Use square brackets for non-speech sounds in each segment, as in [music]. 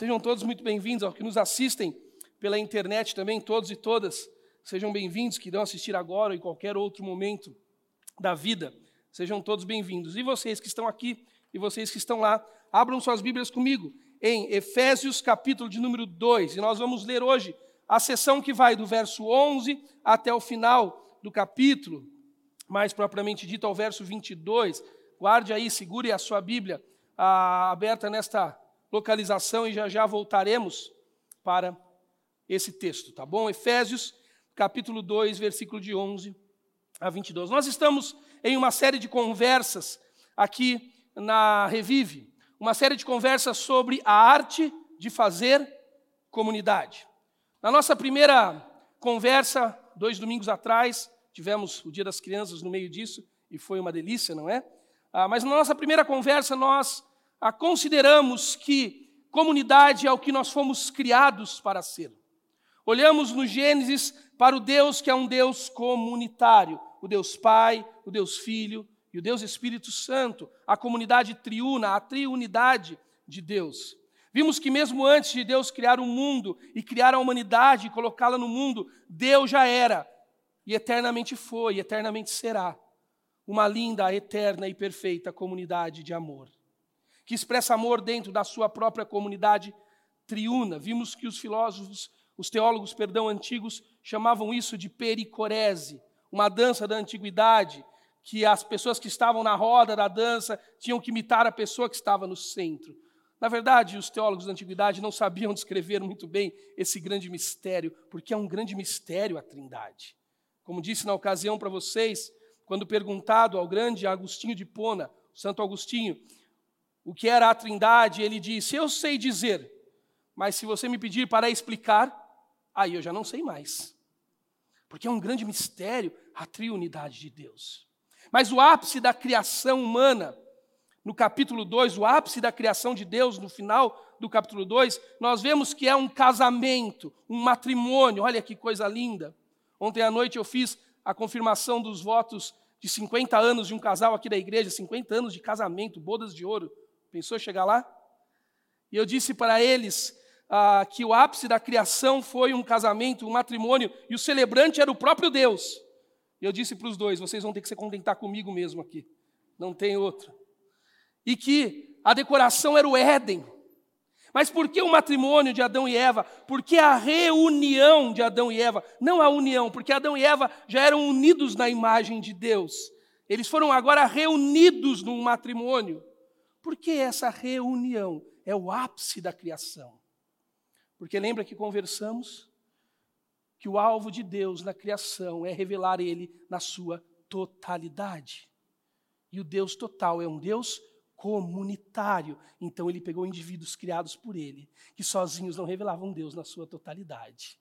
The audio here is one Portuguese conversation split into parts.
sejam todos muito bem-vindos, aos que nos assistem pela internet também, todos e todas, sejam bem-vindos, que irão assistir agora ou em qualquer outro momento da vida, sejam todos bem-vindos. E vocês que estão aqui e vocês que estão lá, abram suas Bíblias comigo em Efésios capítulo de número 2, e nós vamos ler hoje a sessão que vai do verso 11 até o final do capítulo, mais propriamente dito ao verso 22. Guarde aí, segure a sua Bíblia ah, aberta nesta localização e já já voltaremos para esse texto, tá bom? Efésios, capítulo 2, versículo de 11 a 22. Nós estamos em uma série de conversas aqui na Revive, uma série de conversas sobre a arte de fazer comunidade. Na nossa primeira conversa, dois domingos atrás, tivemos o Dia das Crianças no meio disso e foi uma delícia, não é? Ah, mas na nossa primeira conversa, nós ah, consideramos que comunidade é o que nós fomos criados para ser. Olhamos no Gênesis para o Deus que é um Deus comunitário, o Deus Pai, o Deus Filho e o Deus Espírito Santo, a comunidade triuna, a triunidade de Deus. Vimos que mesmo antes de Deus criar o mundo e criar a humanidade e colocá-la no mundo, Deus já era e eternamente foi, e eternamente será uma linda, eterna e perfeita comunidade de amor que expressa amor dentro da sua própria comunidade triuna. Vimos que os filósofos, os teólogos, perdão, antigos chamavam isso de pericorese, uma dança da antiguidade, que as pessoas que estavam na roda da dança tinham que imitar a pessoa que estava no centro. Na verdade, os teólogos da antiguidade não sabiam [laughs] descrever muito bem esse grande mistério, porque é um grande mistério a Trindade. Como disse na ocasião para vocês, quando perguntado ao grande Agostinho de Pona, Santo Agostinho, o que era a Trindade, ele disse: Eu sei dizer, mas se você me pedir para explicar, aí eu já não sei mais. Porque é um grande mistério a triunidade de Deus. Mas o ápice da criação humana, no capítulo 2, o ápice da criação de Deus, no final do capítulo 2, nós vemos que é um casamento, um matrimônio. Olha que coisa linda. Ontem à noite eu fiz a confirmação dos votos de 50 anos de um casal aqui da igreja, 50 anos de casamento, bodas de ouro. Pensou chegar lá? E eu disse para eles ah, que o ápice da criação foi um casamento, um matrimônio, e o celebrante era o próprio Deus. E eu disse para os dois: vocês vão ter que se contentar comigo mesmo aqui, não tem outro. E que a decoração era o Éden. Mas por que o matrimônio de Adão e Eva? Por que a reunião de Adão e Eva? Não a união, porque Adão e Eva já eram unidos na imagem de Deus. Eles foram agora reunidos num matrimônio. Porque essa reunião é o ápice da criação. Porque lembra que conversamos que o alvo de Deus na criação é revelar Ele na sua totalidade. E o Deus total é um Deus comunitário. Então ele pegou indivíduos criados por ele, que sozinhos não revelavam Deus na sua totalidade,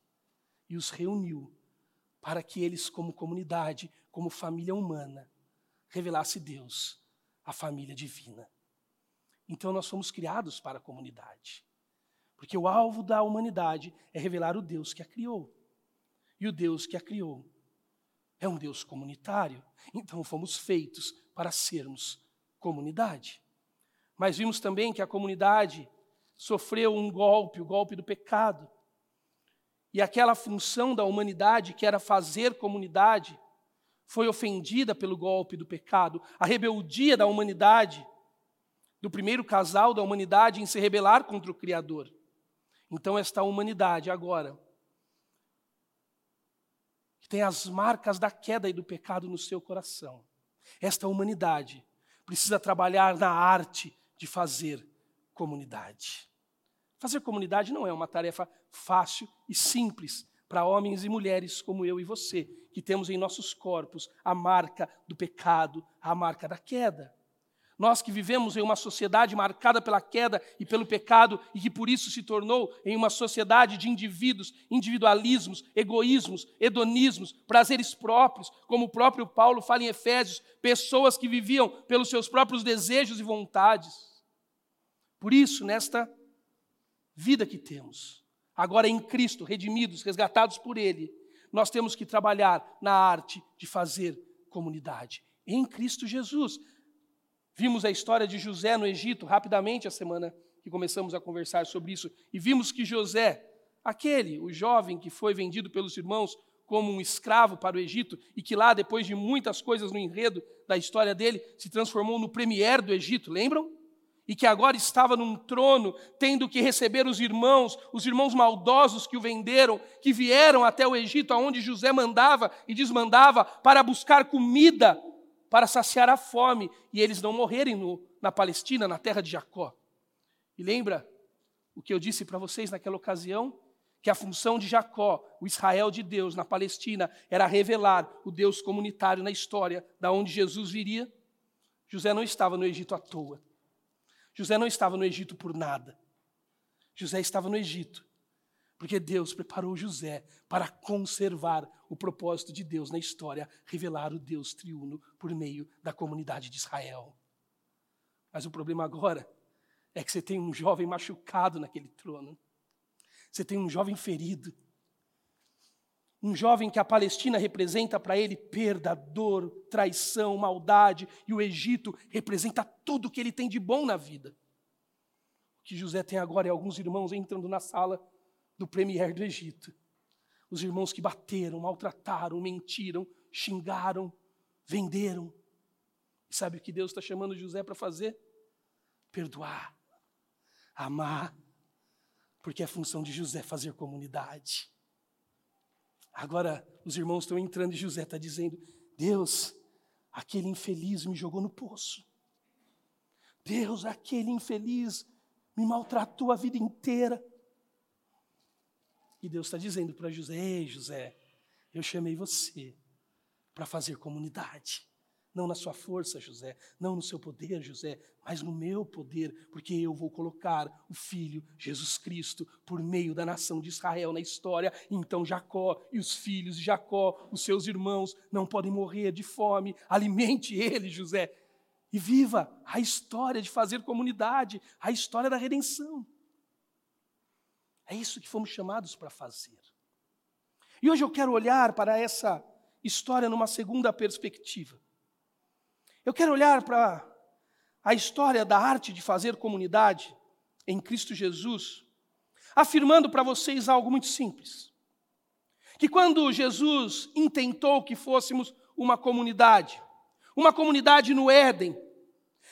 e os reuniu para que eles, como comunidade, como família humana, revelasse Deus, a família divina. Então nós somos criados para a comunidade. Porque o alvo da humanidade é revelar o Deus que a criou. E o Deus que a criou é um Deus comunitário. Então fomos feitos para sermos comunidade. Mas vimos também que a comunidade sofreu um golpe, o golpe do pecado. E aquela função da humanidade, que era fazer comunidade, foi ofendida pelo golpe do pecado. A rebeldia da humanidade do primeiro casal da humanidade em se rebelar contra o Criador. Então, esta humanidade agora, que tem as marcas da queda e do pecado no seu coração, esta humanidade precisa trabalhar na arte de fazer comunidade. Fazer comunidade não é uma tarefa fácil e simples para homens e mulheres como eu e você, que temos em nossos corpos a marca do pecado, a marca da queda. Nós que vivemos em uma sociedade marcada pela queda e pelo pecado e que por isso se tornou em uma sociedade de indivíduos, individualismos, egoísmos, hedonismos, prazeres próprios, como o próprio Paulo fala em Efésios, pessoas que viviam pelos seus próprios desejos e vontades. Por isso, nesta vida que temos, agora em Cristo, redimidos, resgatados por Ele, nós temos que trabalhar na arte de fazer comunidade. Em Cristo Jesus. Vimos a história de José no Egito rapidamente a semana que começamos a conversar sobre isso e vimos que José, aquele, o jovem que foi vendido pelos irmãos como um escravo para o Egito e que lá, depois de muitas coisas no enredo da história dele, se transformou no premier do Egito, lembram? E que agora estava num trono, tendo que receber os irmãos, os irmãos maldosos que o venderam, que vieram até o Egito, aonde José mandava e desmandava para buscar comida para saciar a fome e eles não morrerem no, na Palestina, na terra de Jacó. E lembra o que eu disse para vocês naquela ocasião? Que a função de Jacó, o Israel de Deus na Palestina, era revelar o Deus comunitário na história, da onde Jesus viria. José não estava no Egito à toa. José não estava no Egito por nada. José estava no Egito porque Deus preparou José para conservar o propósito de Deus na história, revelar o Deus triuno por meio da comunidade de Israel. Mas o problema agora é que você tem um jovem machucado naquele trono. Você tem um jovem ferido. Um jovem que a Palestina representa para ele perda, dor, traição, maldade, e o Egito representa tudo o que ele tem de bom na vida. O que José tem agora é alguns irmãos entrando na sala do premier do Egito. Os irmãos que bateram, maltrataram, mentiram, xingaram, venderam. E sabe o que Deus está chamando José para fazer? Perdoar, amar, porque é função de José fazer comunidade. Agora, os irmãos estão entrando e José está dizendo: Deus, aquele infeliz me jogou no poço. Deus, aquele infeliz me maltratou a vida inteira. E Deus está dizendo para José: Ei, José, eu chamei você para fazer comunidade. Não na sua força, José, não no seu poder, José, mas no meu poder, porque eu vou colocar o Filho Jesus Cristo por meio da nação de Israel na história. Então Jacó e os filhos de Jacó, os seus irmãos, não podem morrer de fome. Alimente ele, José, e viva a história de fazer comunidade, a história da redenção. É isso que fomos chamados para fazer. E hoje eu quero olhar para essa história numa segunda perspectiva. Eu quero olhar para a história da arte de fazer comunidade em Cristo Jesus, afirmando para vocês algo muito simples. Que quando Jesus intentou que fôssemos uma comunidade, uma comunidade no Éden,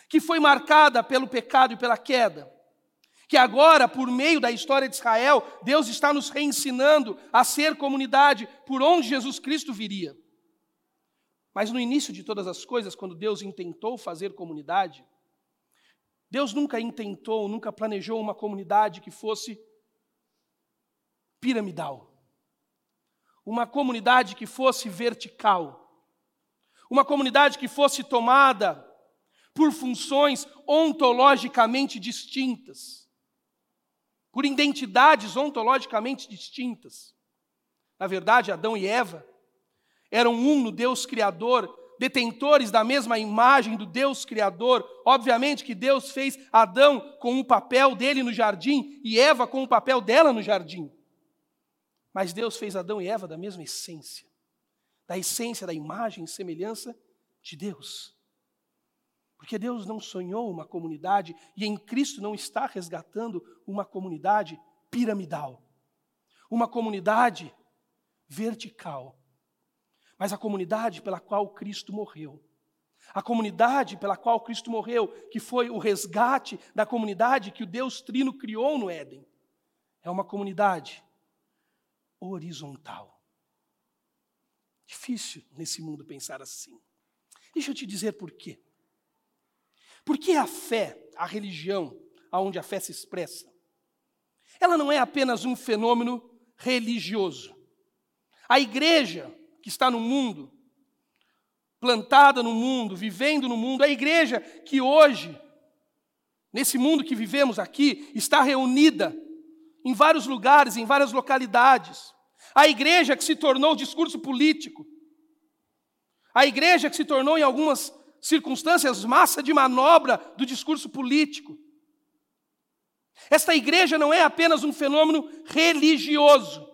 que foi marcada pelo pecado e pela queda, que agora, por meio da história de Israel, Deus está nos reensinando a ser comunidade por onde Jesus Cristo viria. Mas no início de todas as coisas, quando Deus intentou fazer comunidade, Deus nunca intentou, nunca planejou uma comunidade que fosse piramidal. Uma comunidade que fosse vertical. Uma comunidade que fosse tomada por funções ontologicamente distintas. Por identidades ontologicamente distintas. Na verdade, Adão e Eva eram um no Deus Criador, detentores da mesma imagem do Deus Criador. Obviamente que Deus fez Adão com o papel dele no jardim e Eva com o papel dela no jardim. Mas Deus fez Adão e Eva da mesma essência, da essência da imagem e semelhança de Deus. Porque Deus não sonhou uma comunidade e em Cristo não está resgatando uma comunidade piramidal, uma comunidade vertical mas a comunidade pela qual Cristo morreu. A comunidade pela qual Cristo morreu, que foi o resgate da comunidade que o Deus Trino criou no Éden, é uma comunidade horizontal. Difícil nesse mundo pensar assim. Deixa eu te dizer por quê. Porque a fé, a religião, aonde a fé se expressa, ela não é apenas um fenômeno religioso. A igreja que está no mundo, plantada no mundo, vivendo no mundo, a igreja que hoje, nesse mundo que vivemos aqui, está reunida em vários lugares, em várias localidades. A igreja que se tornou discurso político. A igreja que se tornou, em algumas circunstâncias, massa de manobra do discurso político. Esta igreja não é apenas um fenômeno religioso.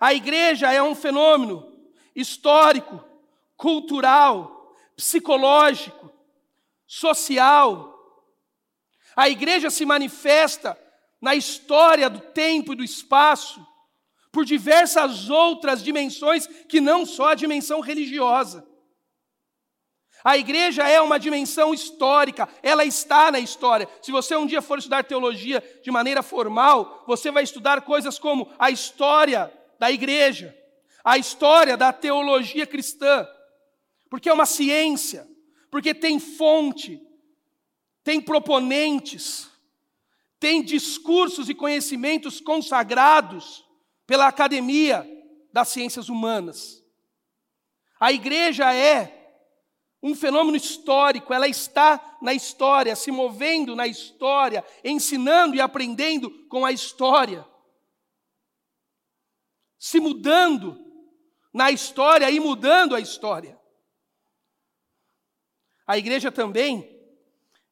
A igreja é um fenômeno histórico, cultural, psicológico, social. A igreja se manifesta na história do tempo e do espaço por diversas outras dimensões que não só a dimensão religiosa. A igreja é uma dimensão histórica, ela está na história. Se você um dia for estudar teologia de maneira formal, você vai estudar coisas como a história da igreja, a história da teologia cristã, porque é uma ciência, porque tem fonte, tem proponentes, tem discursos e conhecimentos consagrados pela academia das ciências humanas. A igreja é um fenômeno histórico, ela está na história, se movendo na história, ensinando e aprendendo com a história, se mudando na história e mudando a história. A igreja também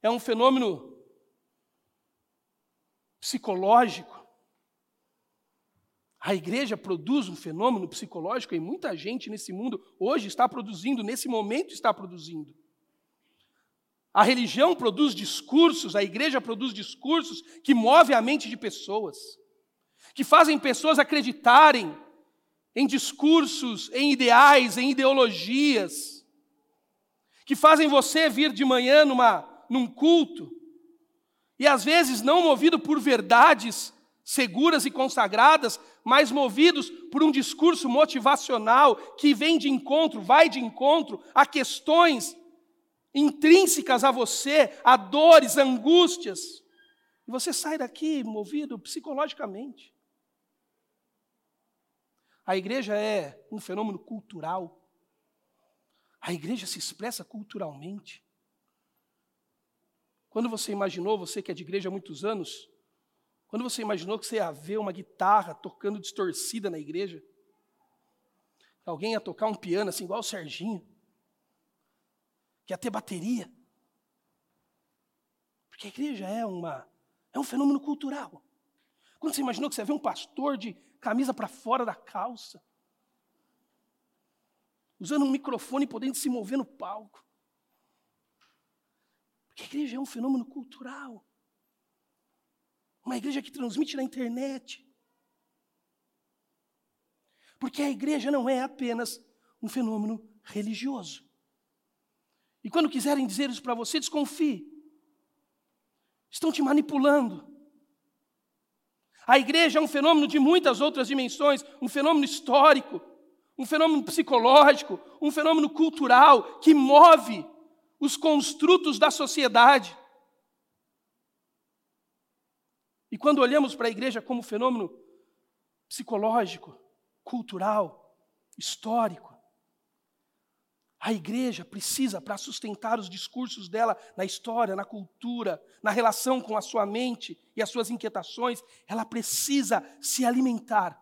é um fenômeno psicológico. A igreja produz um fenômeno psicológico e muita gente nesse mundo hoje está produzindo, nesse momento está produzindo. A religião produz discursos, a igreja produz discursos que movem a mente de pessoas, que fazem pessoas acreditarem em discursos, em ideais, em ideologias, que fazem você vir de manhã numa, num culto, e às vezes não movido por verdades seguras e consagradas, mas movidos por um discurso motivacional que vem de encontro, vai de encontro a questões intrínsecas a você, a dores, angústias. E você sai daqui movido psicologicamente. A igreja é um fenômeno cultural. A igreja se expressa culturalmente. Quando você imaginou, você que é de igreja há muitos anos, quando você imaginou que você ia ver uma guitarra tocando distorcida na igreja? Alguém ia tocar um piano assim, igual o Serginho? Que ia ter bateria? Porque a igreja é, uma, é um fenômeno cultural. Quando você imaginou que você ia ver um pastor de camisa para fora da calça, usando um microfone e podendo se mover no palco? Porque a igreja é um fenômeno cultural. Uma igreja que transmite na internet. Porque a igreja não é apenas um fenômeno religioso. E quando quiserem dizer isso para você, desconfie. Estão te manipulando. A igreja é um fenômeno de muitas outras dimensões, um fenômeno histórico, um fenômeno psicológico, um fenômeno cultural que move os construtos da sociedade. E quando olhamos para a igreja como fenômeno psicológico, cultural, histórico, a igreja precisa, para sustentar os discursos dela na história, na cultura, na relação com a sua mente e as suas inquietações, ela precisa se alimentar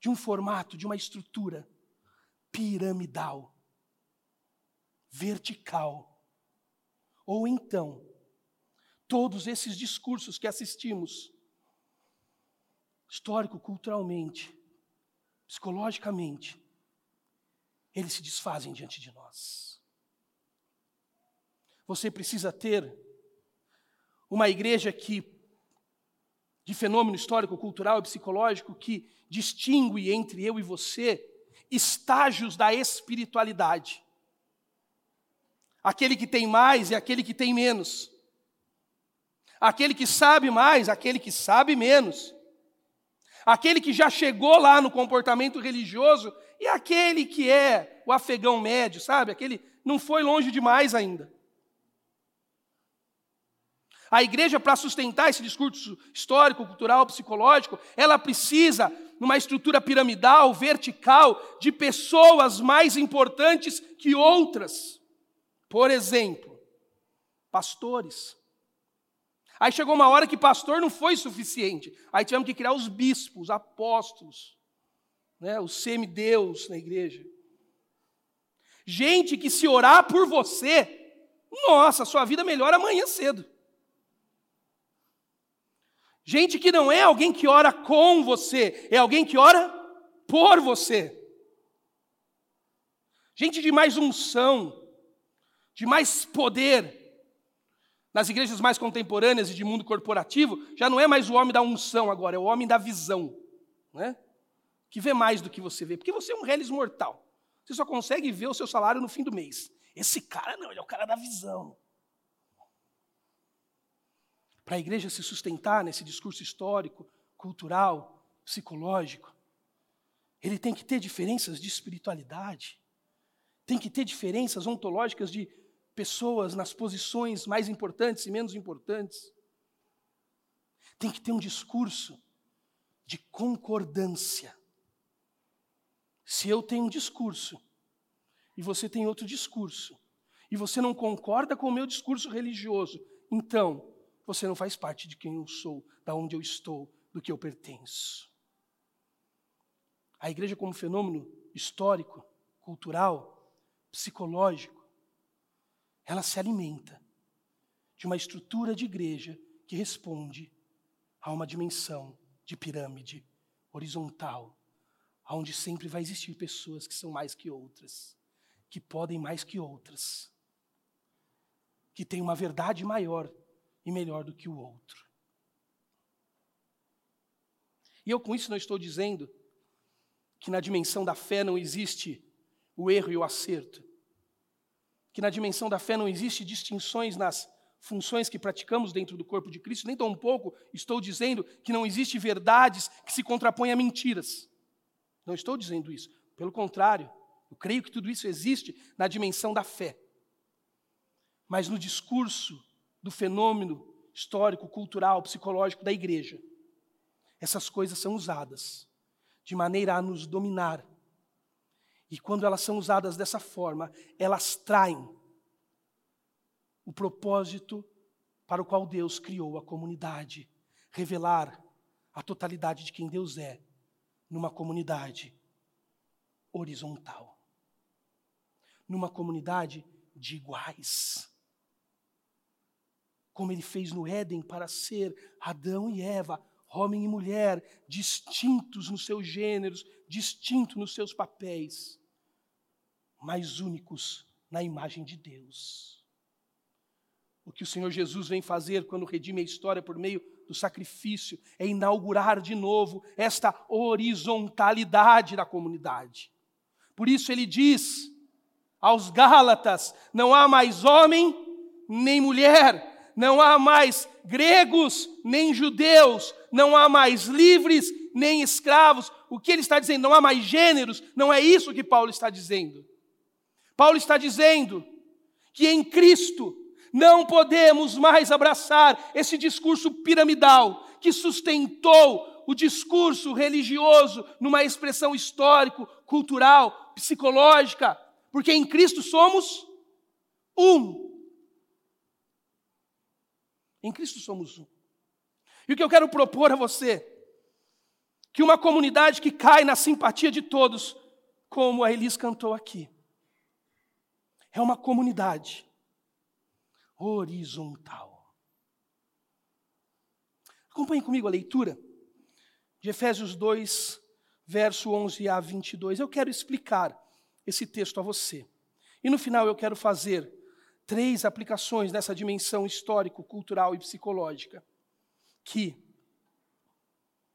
de um formato, de uma estrutura piramidal, vertical. Ou então, todos esses discursos que assistimos, histórico, culturalmente, psicologicamente, eles se desfazem diante de nós. Você precisa ter uma igreja que, de fenômeno histórico, cultural e psicológico, que distingue entre eu e você estágios da espiritualidade. Aquele que tem mais e aquele que tem menos aquele que sabe mais, aquele que sabe menos, aquele que já chegou lá no comportamento religioso e aquele que é o afegão médio, sabe? Aquele não foi longe demais ainda. A igreja, para sustentar esse discurso histórico, cultural, psicológico, ela precisa, numa estrutura piramidal, vertical, de pessoas mais importantes que outras. Por exemplo, pastores. Aí chegou uma hora que pastor não foi suficiente. Aí tivemos que criar os bispos, os apóstolos, né, os semideus na igreja. Gente que se orar por você, nossa, sua vida melhora amanhã cedo. Gente que não é alguém que ora com você, é alguém que ora por você. Gente de mais unção, de mais poder, Nas igrejas mais contemporâneas e de mundo corporativo, já não é mais o homem da unção agora, é o homem da visão, né? que vê mais do que você vê, porque você é um reles mortal. Você só consegue ver o seu salário no fim do mês. Esse cara não, ele é o cara da visão. Para a igreja se sustentar nesse discurso histórico, cultural, psicológico, ele tem que ter diferenças de espiritualidade, tem que ter diferenças ontológicas de pessoas nas posições mais importantes e menos importantes. Tem que ter um discurso de concordância. Se eu tenho um discurso e você tem outro discurso, e você não concorda com o meu discurso religioso, então você não faz parte de quem eu sou, da onde eu estou, do que eu pertenço. A igreja, como fenômeno histórico, cultural, psicológico, ela se alimenta de uma estrutura de igreja que responde a uma dimensão de pirâmide horizontal, onde sempre vai existir pessoas que são mais que outras, que podem mais que outras, que têm uma verdade maior e melhor do que o outro. E eu com isso não estou dizendo que na dimensão da fé não existe o erro e o acerto, que na dimensão da fé não existe distinções nas funções que praticamos dentro do corpo de Cristo, nem tão pouco estou dizendo que não existe verdades que se contrapõem a mentiras. Não estou dizendo isso. Pelo contrário, eu creio que tudo isso existe na dimensão da fé. Mas no discurso do fenômeno histórico, cultural, psicológico da igreja, essas coisas são usadas de maneira a nos dominar. E quando elas são usadas dessa forma, elas traem o propósito para o qual Deus criou a comunidade. Revelar a totalidade de quem Deus é numa comunidade horizontal, numa comunidade de iguais. Como ele fez no Éden para ser Adão e Eva, homem e mulher, distintos nos seus gêneros, distintos nos seus papéis, mas únicos na imagem de Deus. O que o Senhor Jesus vem fazer quando redime a história por meio do sacrifício é inaugurar de novo esta horizontalidade da comunidade. Por isso ele diz aos Gálatas: não há mais homem nem mulher, não há mais gregos nem judeus, não há mais livres nem escravos. O que ele está dizendo? Não há mais gêneros, não é isso que Paulo está dizendo. Paulo está dizendo que em Cristo não podemos mais abraçar esse discurso piramidal que sustentou o discurso religioso numa expressão histórico, cultural, psicológica, porque em Cristo somos um. Em Cristo somos um. E o que eu quero propor a você, que uma comunidade que cai na simpatia de todos, como a Elis cantou aqui, é uma comunidade horizontal. Acompanhe comigo a leitura de Efésios 2, verso 11 a 22. Eu quero explicar esse texto a você. E no final eu quero fazer três aplicações nessa dimensão histórico, cultural e psicológica que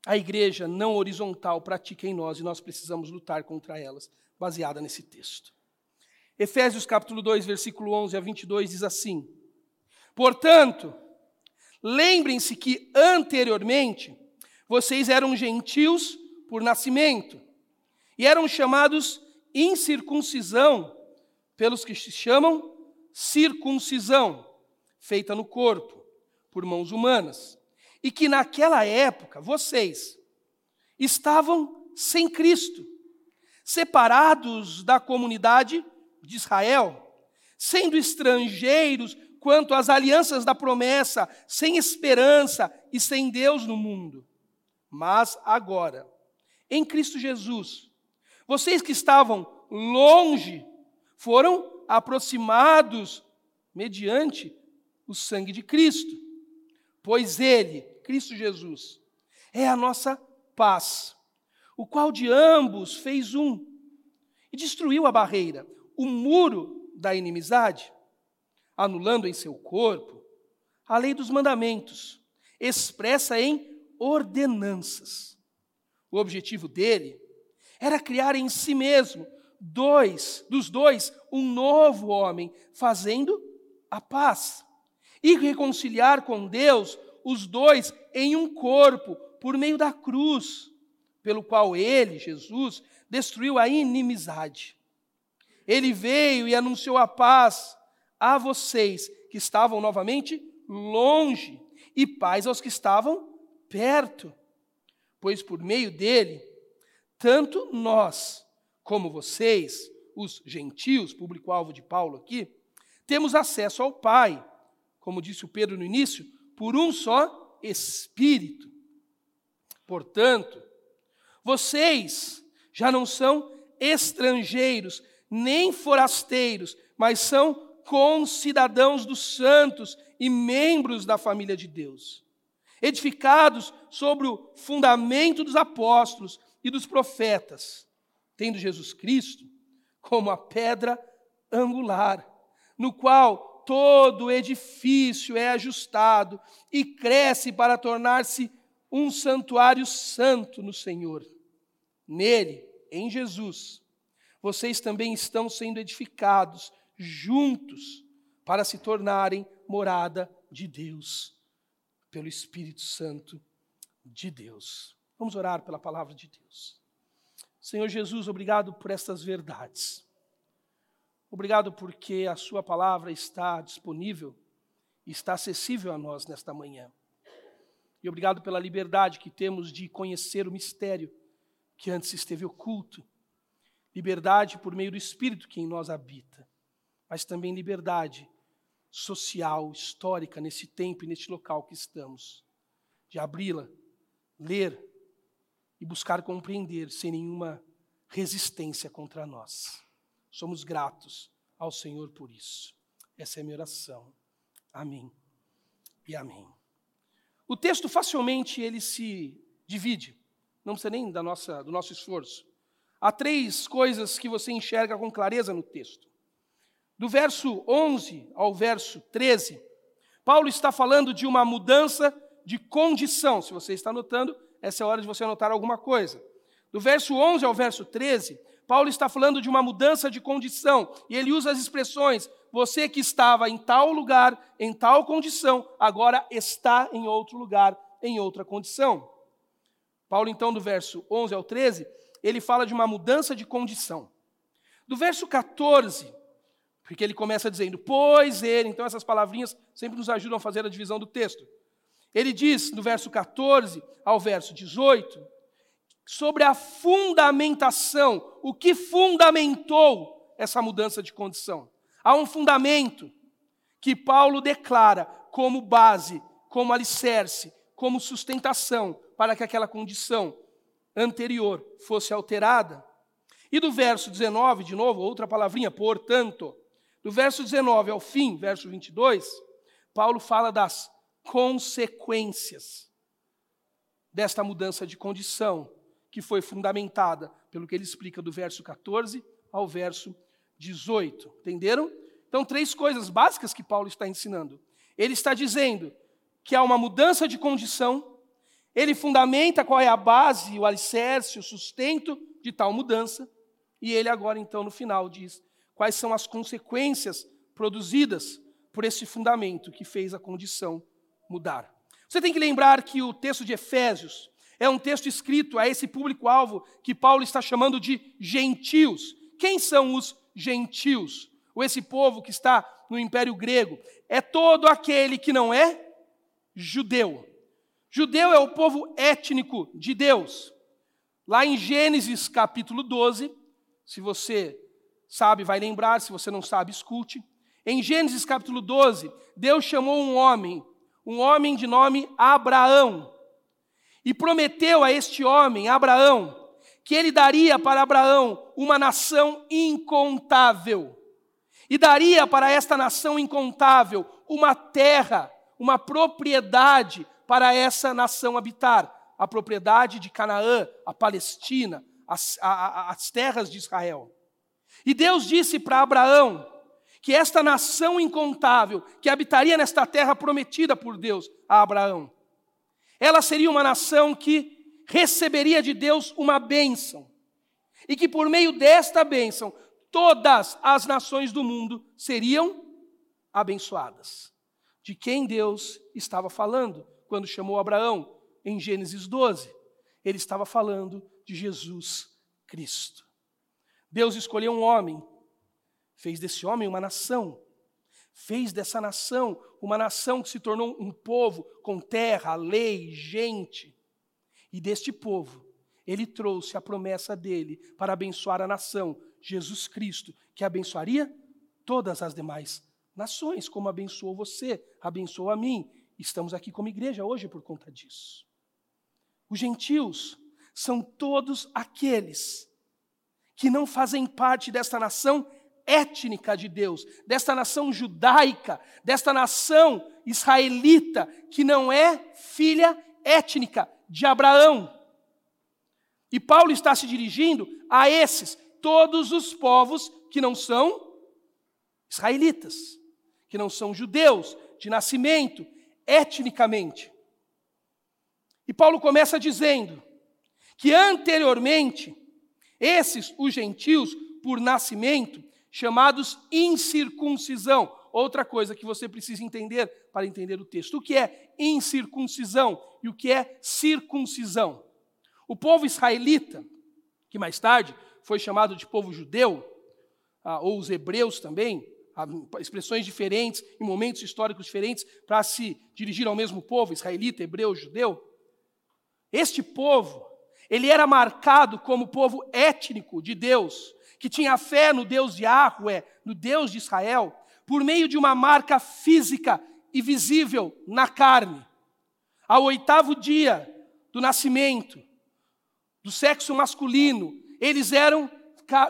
a igreja não horizontal pratica em nós e nós precisamos lutar contra elas, baseada nesse texto. Efésios capítulo 2, versículo 11 a 22 diz assim: Portanto, lembrem-se que anteriormente vocês eram gentios por nascimento e eram chamados incircuncisão pelos que se chamam circuncisão feita no corpo por mãos humanas, e que naquela época vocês estavam sem Cristo, separados da comunidade de Israel, sendo estrangeiros quanto às alianças da promessa, sem esperança e sem Deus no mundo. Mas agora, em Cristo Jesus, vocês que estavam longe foram aproximados mediante o sangue de Cristo. Pois Ele, Cristo Jesus, é a nossa paz, o qual de ambos fez um e destruiu a barreira, o muro da inimizade, anulando em seu corpo a lei dos mandamentos, expressa em ordenanças. O objetivo dele era criar em si mesmo dois, dos dois, um novo homem, fazendo a paz e reconciliar com Deus os dois em um corpo por meio da cruz, pelo qual ele, Jesus, destruiu a inimizade. Ele veio e anunciou a paz a vocês que estavam novamente longe e paz aos que estavam perto. Pois por meio dele, tanto nós como vocês, os gentios, público-alvo de Paulo aqui, temos acesso ao Pai, como disse o Pedro no início, por um só Espírito. Portanto, vocês já não são estrangeiros, nem forasteiros, mas são concidadãos dos santos e membros da família de Deus, edificados sobre o fundamento dos apóstolos e dos profetas, tendo Jesus Cristo como a pedra angular, no qual todo edifício é ajustado e cresce para tornar-se um santuário santo no Senhor. Nele, em Jesus, vocês também estão sendo edificados juntos para se tornarem morada de Deus, pelo Espírito Santo de Deus. Vamos orar pela palavra de Deus. Senhor Jesus, obrigado por estas verdades. Obrigado porque a Sua palavra está disponível está acessível a nós nesta manhã. E obrigado pela liberdade que temos de conhecer o mistério que antes esteve oculto. Liberdade por meio do Espírito que em nós habita, mas também liberdade social, histórica, nesse tempo e neste local que estamos, de abri-la, ler e buscar compreender sem nenhuma resistência contra nós. Somos gratos ao Senhor por isso. Essa é a minha oração. Amém e amém. O texto facilmente ele se divide, não precisa nem da nossa, do nosso esforço. Há três coisas que você enxerga com clareza no texto. Do verso 11 ao verso 13, Paulo está falando de uma mudança de condição. Se você está anotando, essa é a hora de você anotar alguma coisa. Do verso 11 ao verso 13, Paulo está falando de uma mudança de condição, e ele usa as expressões você que estava em tal lugar, em tal condição, agora está em outro lugar, em outra condição. Paulo, então, do verso 11 ao 13, ele fala de uma mudança de condição. Do verso 14, porque ele começa dizendo, pois ele, então essas palavrinhas sempre nos ajudam a fazer a divisão do texto. Ele diz, no verso 14 ao verso 18, sobre a fundamentação, o que fundamentou essa mudança de condição. Há um fundamento que Paulo declara como base, como alicerce, como sustentação para que aquela condição anterior fosse alterada. E do verso 19, de novo, outra palavrinha, portanto, do verso 19 ao fim, verso 22, Paulo fala das consequências desta mudança de condição, que foi fundamentada pelo que ele explica do verso 14 ao verso 18. Entenderam? Então, três coisas básicas que Paulo está ensinando. Ele está dizendo que há uma mudança de condição, ele fundamenta qual é a base, o alicerce, o sustento de tal mudança, e ele agora, então, no final, diz quais são as consequências produzidas por esse fundamento que fez a condição mudar. Você tem que lembrar que o texto de Efésios é um texto escrito a esse público-alvo que Paulo está chamando de gentios. Quem são os gentios, ou esse povo que está no Império Grego, é todo aquele que não é judeu. Judeu é o povo étnico de Deus. Lá em Gênesis capítulo 12, se você sabe, vai lembrar, se você não sabe, escute. Em Gênesis capítulo 12, Deus chamou um homem, um homem de nome Abraão, e prometeu a este homem, Abraão, que ele daria para Abraão uma nação incontável. E daria para esta nação incontável uma terra, uma propriedade para essa nação habitar a propriedade de Canaã, a Palestina, as, a, as terras de Israel. E Deus disse para Abraão que esta nação incontável que habitaria nesta terra prometida por Deus a Abraão, ela seria uma nação que receberia de Deus uma bênção, e que por meio desta bênção, todas as nações do mundo seriam abençoadas. De quem Deus estava falando quando chamou Abraão em Gênesis 12? Ele estava falando de Jesus Cristo. Deus escolheu um homem fez desse homem uma nação, fez dessa nação uma nação que se tornou um povo com terra, lei, gente. E deste povo, ele trouxe a promessa dele para abençoar a nação, Jesus Cristo, que abençoaria todas as demais nações, como abençoou você, abençoou a mim. Estamos aqui como igreja hoje por conta disso. Os gentios são todos aqueles que não fazem parte desta nação étnica de Deus, desta nação judaica, desta nação israelita, que não é filha étnica de Abraão. E Paulo está se dirigindo a esses, todos os povos que não são israelitas, que não são judeus de nascimento, etnicamente. E Paulo começa dizendo que anteriormente, esses, os gentios, por nascimento, chamados incircuncisão. Outra coisa que você precisa entender para entender o texto. O que é incircuncisão e o que é circuncisão? O povo israelita, que mais tarde foi chamado de povo judeu, ah, ou os hebreus também, expressões diferentes, em momentos históricos diferentes, para se dirigir ao mesmo povo, israelita, hebreu, judeu. Este povo, ele era marcado como povo étnico de Deus, que tinha fé no Deus de Yahweh, no Deus de Israel, por meio de uma marca física e visível na carne. Ao oitavo dia do nascimento, do sexo masculino, eles eram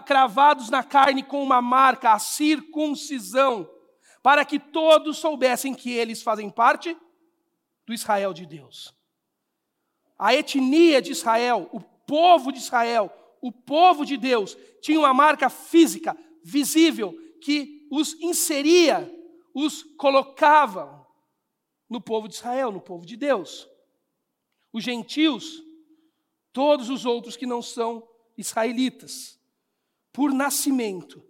cravados na carne com uma marca, a circuncisão, para que todos soubessem que eles fazem parte do Israel de Deus. A etnia de Israel, o povo de Israel, o povo de Deus tinha uma marca física, visível, que os inseria, os colocava no povo de Israel, no povo de Deus. Os gentios, todos os outros que não são israelitas, por nascimento,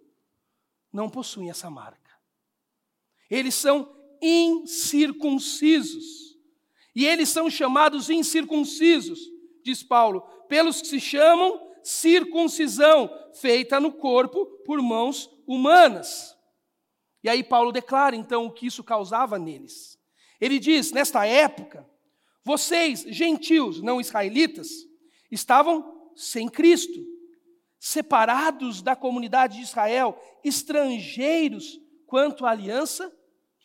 não possuem essa marca. Eles são incircuncisos. E eles são chamados incircuncisos, diz Paulo, pelos que se chamam circuncisão feita no corpo por mãos humanas. E aí Paulo declara então o que isso causava neles. Ele diz: nesta época, vocês, gentios, não israelitas, estavam sem Cristo, separados da comunidade de Israel, estrangeiros quanto à aliança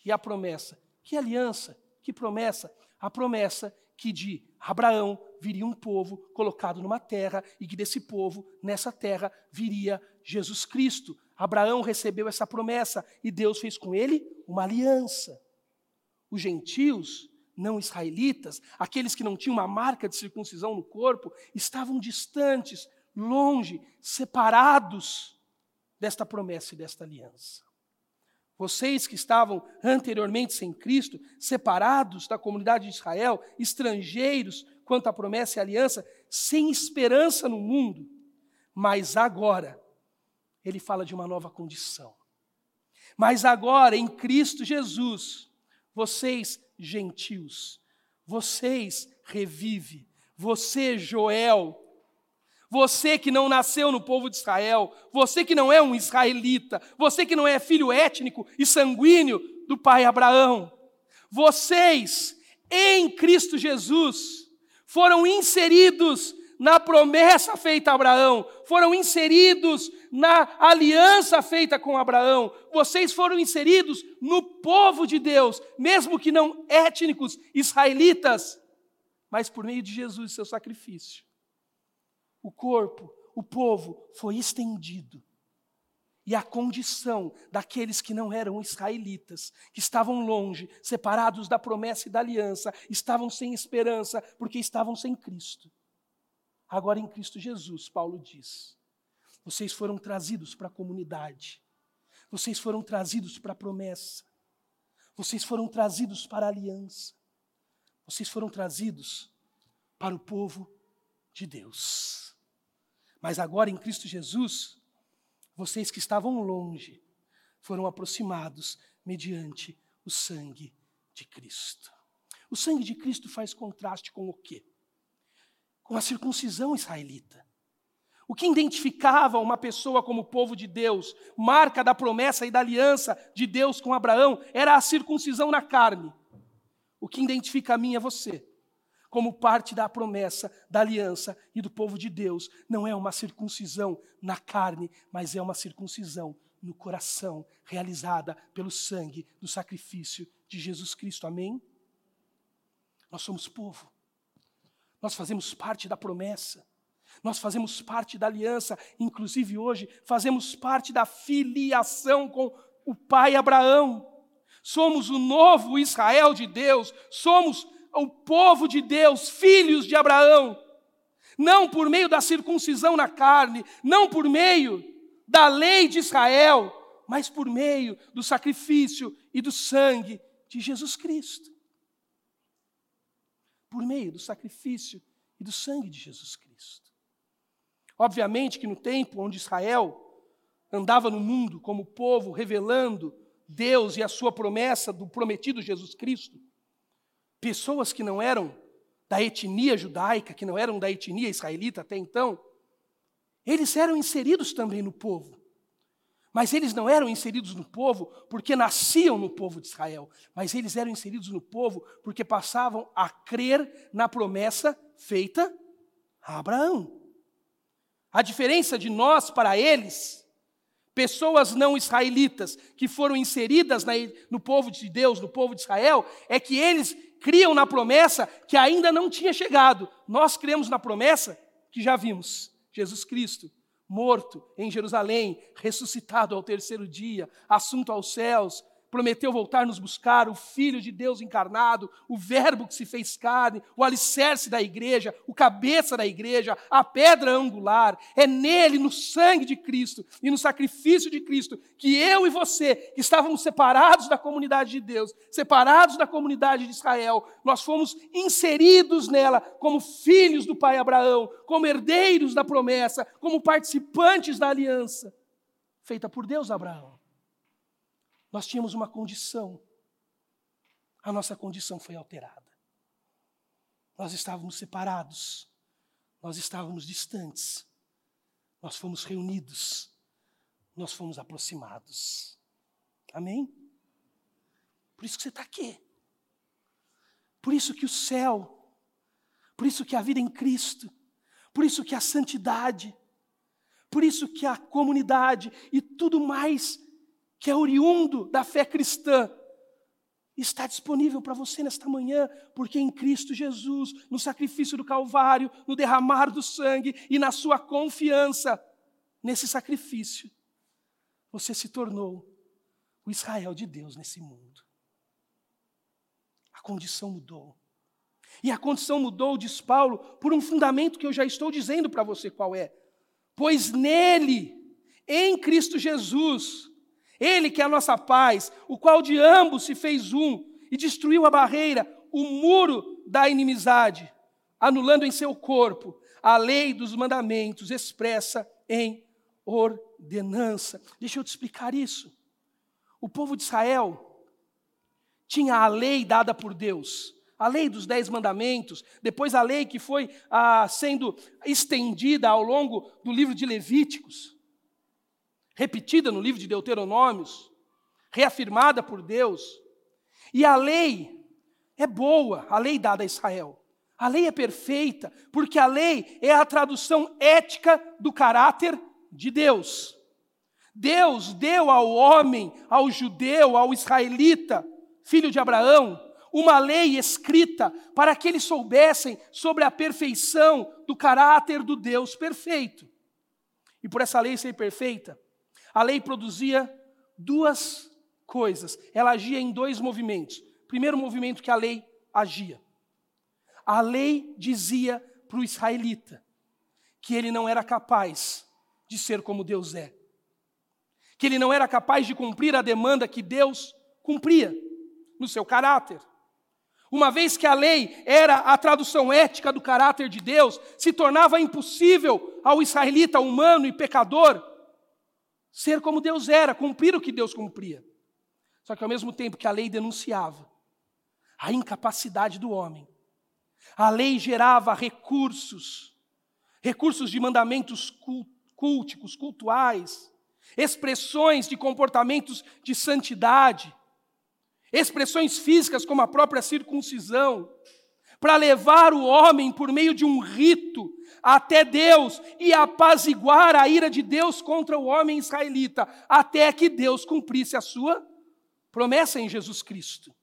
e à promessa. Que aliança? Que promessa? A promessa que de Abraão viria um povo colocado numa terra e que desse povo, nessa terra, viria Jesus Cristo. Abraão recebeu essa promessa e Deus fez com ele uma aliança. Os gentios, não israelitas, aqueles que não tinham uma marca de circuncisão no corpo, estavam distantes, longe, separados desta promessa e desta aliança. Vocês que estavam anteriormente sem Cristo, separados da comunidade de Israel, estrangeiros quanto à promessa e aliança, sem esperança no mundo, mas agora, ele fala de uma nova condição. Mas agora, em Cristo Jesus, vocês gentios, vocês revive, você Joel, você que não nasceu no povo de Israel, você que não é um israelita, você que não é filho étnico e sanguíneo do pai Abraão, vocês em Cristo Jesus foram inseridos na promessa feita a Abraão, foram inseridos na aliança feita com Abraão, vocês foram inseridos no povo de Deus, mesmo que não étnicos israelitas, mas por meio de Jesus, seu sacrifício o corpo, o povo foi estendido. E a condição daqueles que não eram israelitas, que estavam longe, separados da promessa e da aliança, estavam sem esperança, porque estavam sem Cristo. Agora, em Cristo Jesus, Paulo diz: vocês foram trazidos para a comunidade, Vocês foram trazidos para a promessa. Vocês foram trazidos para a aliança. Vocês foram trazidos para o povo de Deus. Mas agora em Cristo Jesus, vocês que estavam longe foram aproximados mediante o sangue de Cristo. O sangue de Cristo faz contraste com o quê? Com a circuncisão israelita. O que identificava uma pessoa como povo de Deus, marca da promessa e da aliança de Deus com Abraão, era a circuncisão na carne. O que identifica a mim é você, como parte da promessa, da aliança e do povo de Deus, não é uma circuncisão na carne, mas é uma circuncisão no coração, realizada pelo sangue do sacrifício de Jesus Cristo. Amém? Nós somos povo. Nós fazemos parte da promessa. Nós fazemos parte da aliança, inclusive hoje fazemos parte da filiação com o pai Abraão. Somos o novo Israel de Deus, somos o povo de Deus, filhos de Abraão. Não por meio da circuncisão na carne, não por meio da lei de Israel, mas por meio do sacrifício e do sangue de Jesus Cristo. Por meio do sacrifício e do sangue de Jesus Cristo. Obviamente que no tempo onde Israel andava no mundo como povo revelando Deus e a sua promessa do prometido Jesus Cristo, pessoas que não eram da etnia judaica, que não eram da etnia israelita até então, eles eram inseridos também no povo. Mas eles não eram inseridos no povo porque nasciam no povo de Israel, mas eles eram inseridos no povo porque passavam a crer na promessa feita a Abraão. A diferença de nós para eles, pessoas não israelitas que foram inseridas no povo de Deus, no povo de Israel, é que eles criam na promessa que ainda não tinha chegado. Nós cremos na promessa que já vimos, Jesus Cristo morto em Jerusalém, ressuscitado ao terceiro dia, assunto aos céus, prometeu voltar nos buscar, o Filho de Deus encarnado, o Verbo que se fez carne, o alicerce da igreja, o cabeça da igreja, a pedra angular. É nele, no sangue de Cristo e no sacrifício de Cristo, que eu e você, que estávamos separados da comunidade de Deus, separados da comunidade de Israel, nós fomos inseridos nela como filhos do pai Abraão, como herdeiros da promessa, como participantes da aliança feita por Deus Abraão. Nós tínhamos uma condição. A nossa condição foi alterada. Nós estávamos separados. Nós estávamos distantes. Nós fomos reunidos. Nós fomos aproximados. Amém? Por isso que você está aqui. Por isso que o céu, por isso que a vida em Cristo, por isso que a santidade, por isso que a comunidade e tudo mais que é oriundo da fé cristã, está disponível para você nesta manhã, porque em Cristo Jesus, no sacrifício do Calvário, no derramar do sangue e na sua confiança nesse sacrifício, você se tornou o Israel de Deus nesse mundo. A condição mudou. E a condição mudou, diz Paulo, por um fundamento que eu já estou dizendo para você qual é. Pois nele, em Cristo Jesus, ele que é a nossa paz, o qual de ambos se fez um e destruiu a barreira, o muro da inimizade, anulando em seu corpo a lei dos mandamentos expressa em ordenança. Deixa eu te explicar isso. O povo de Israel tinha a lei dada por Deus, a lei dos dez mandamentos, depois a lei que foi ah, sendo estendida ao longo do livro de Levíticos repetida no livro de Deuteronômios, reafirmada por Deus. E a lei é boa, a lei dada a Israel. A lei é perfeita, porque a lei é a tradução ética do caráter de Deus. Deus deu ao homem, ao judeu, ao israelita, filho de Abraão, uma lei escrita para que eles soubessem sobre a perfeição do caráter do Deus perfeito. E por essa lei ser perfeita, a lei produzia duas coisas. Ela agia em dois movimentos. Primeiro movimento que a lei agia. A lei dizia para o israelita que ele não era capaz de ser como Deus é. que ele não era capaz de cumprir a demanda que Deus cumpria no seu caráter. Uma vez que a lei era a tradução ética do caráter de Deus, se tornava impossível ao israelita humano e pecador ser como Deus era, cumprir o que Deus cumpria. Só que ao mesmo tempo que a lei denunciava a incapacidade do homem, a lei gerava recursos, recursos de mandamentos culticos, cultuais, expressões de comportamentos de santidade, expressões físicas como a própria circuncisão, para levar o homem por meio de um rito até Deus e apaziguar a ira de Deus contra o homem israelita, até que Deus cumprisse a sua promessa em Jesus Cristo.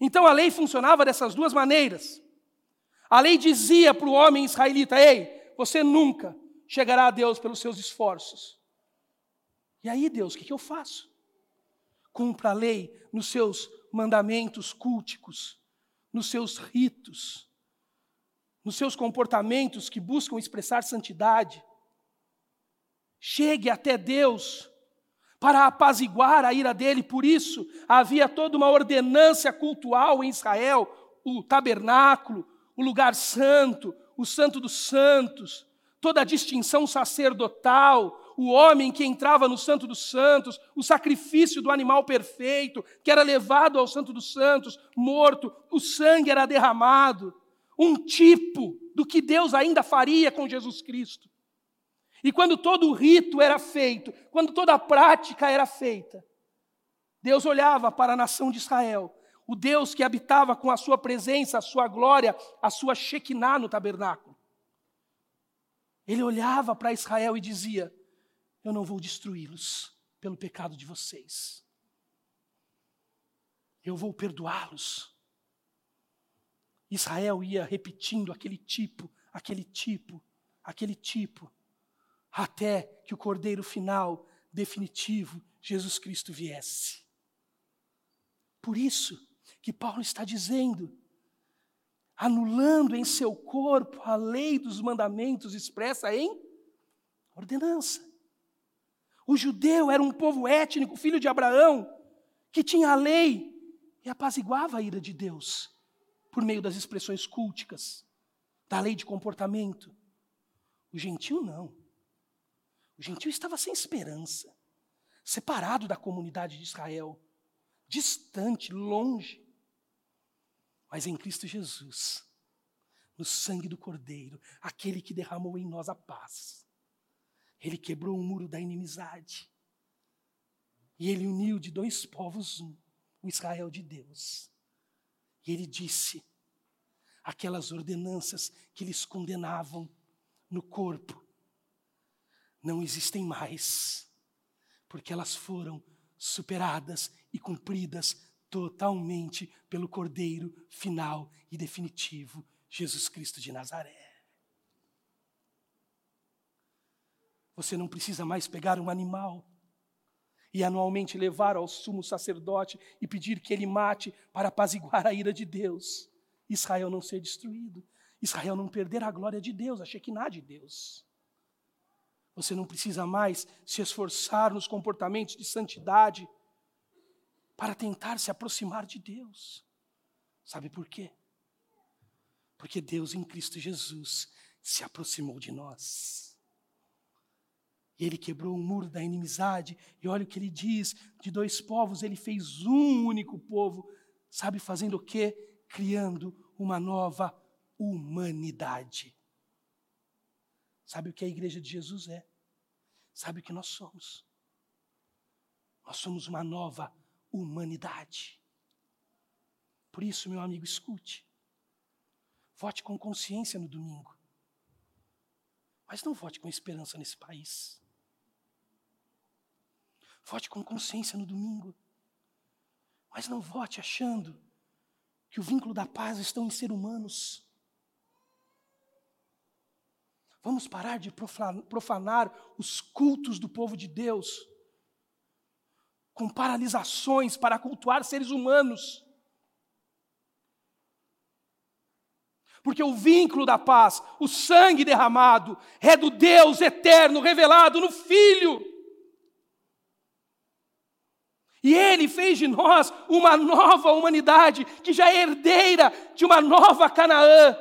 Então a lei funcionava dessas duas maneiras. A lei dizia para o homem israelita: Ei, você nunca chegará a Deus pelos seus esforços. E aí, Deus, o que, eu faço? Cumpra a lei nos seus mandamentos culticos, nos seus ritos, nos seus comportamentos que buscam expressar santidade. Chegue até Deus para apaziguar a ira dele, por isso havia toda uma ordenância cultual em Israel, o tabernáculo, o lugar santo, o santo dos santos, toda a distinção sacerdotal, o homem que entrava no Santo dos Santos, o sacrifício do animal perfeito, que era levado ao Santo dos Santos, morto, o sangue era derramado, um tipo do que Deus ainda faria com Jesus Cristo. E quando todo o rito era feito, quando toda a prática era feita, Deus olhava para a nação de Israel, o Deus que habitava com a sua presença, a sua glória, a sua Shekinah no tabernáculo. Ele olhava para Israel e dizia: Eu não vou destruí-los pelo pecado de vocês. Eu vou perdoá-los. Israel ia repetindo aquele tipo, aquele tipo, aquele tipo, até que o cordeiro final, definitivo, Jesus Cristo viesse. Por isso que Paulo está dizendo: anulando em seu corpo a lei dos mandamentos expressa em ordenança. O judeu era um povo étnico, filho de Abraão, que tinha a lei e apaziguava a ira de Deus por meio das expressões culticas, da lei de comportamento. O gentio não. O gentio estava sem esperança, separado da comunidade de Israel, distante, longe. Mas em Cristo Jesus, no sangue do Cordeiro, aquele que derramou em nós a paz, ele quebrou o muro da inimizade. E ele uniu de dois povos um, o Israel de Deus. E ele disse: aquelas ordenanças que lhes condenavam no corpo não existem mais, porque elas foram superadas e cumpridas totalmente pelo Cordeiro final e definitivo, Jesus Cristo de Nazaré. Você não precisa mais pegar um animal e anualmente levar ao sumo sacerdote e pedir que ele mate para apaziguar a ira de Deus. Israel não ser destruído, Israel não perder a glória de Deus, a Shekinah de Deus. Você não precisa mais se esforçar nos comportamentos de santidade para tentar se aproximar de Deus. Sabe por quê? Porque Deus em Cristo Jesus se aproximou de nós. E ele quebrou o muro da inimizade, e olha o que ele diz: de dois povos ele fez um único povo. Sabe fazendo o quê? Criando uma nova humanidade. Sabe o que a igreja de Jesus é? Sabe o que nós somos? Nós somos uma nova humanidade. Por isso, meu amigo, escute. Vote com consciência no domingo. Mas não vote com esperança nesse país. Vote com consciência no domingo. Mas não vote achando que o vínculo da paz estão em ser humanos. Vamos parar de profanar os cultos do povo de Deus com paralisações para cultuar seres humanos. Porque o vínculo da paz, o sangue derramado, é do Deus eterno revelado no Filho. E Ele fez de nós uma nova humanidade, que já é herdeira de uma nova Canaã.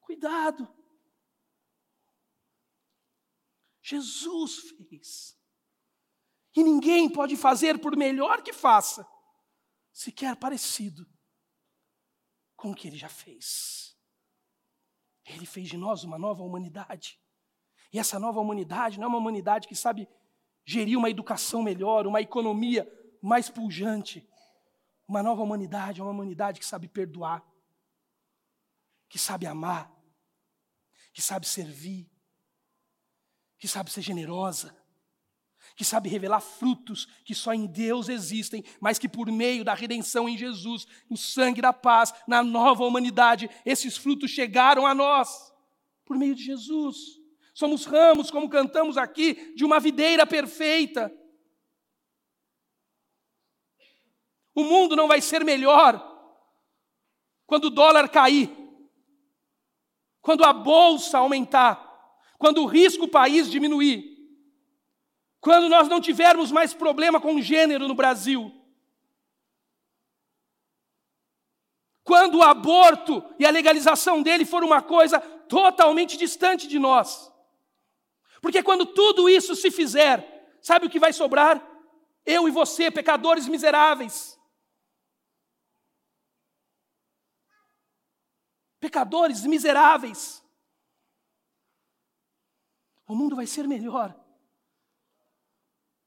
Cuidado. Jesus fez. E ninguém pode fazer, por melhor que faça, sequer parecido com o que ele já fez. Ele fez de nós uma nova humanidade. E essa nova humanidade não é uma humanidade que sabe gerir uma educação melhor, uma economia mais pujante. Uma nova humanidade uma humanidade que sabe perdoar, que sabe amar, que sabe servir, que sabe ser generosa, que sabe revelar frutos que só em Deus existem, mas que por meio da redenção em Jesus, no sangue da paz, na nova humanidade, esses frutos chegaram a nós, por meio de Jesus. Somos ramos, como cantamos aqui, de uma videira perfeita. O mundo não vai ser melhor quando o dólar cair, quando a bolsa aumentar, quando o risco país diminuir, quando nós não tivermos mais problema com gênero no Brasil, quando o aborto e a legalização dele for uma coisa totalmente distante de nós. Porque quando tudo isso se fizer, sabe o que vai sobrar? Eu e você, pecadores miseráveis. Pecadores miseráveis o mundo vai ser melhor.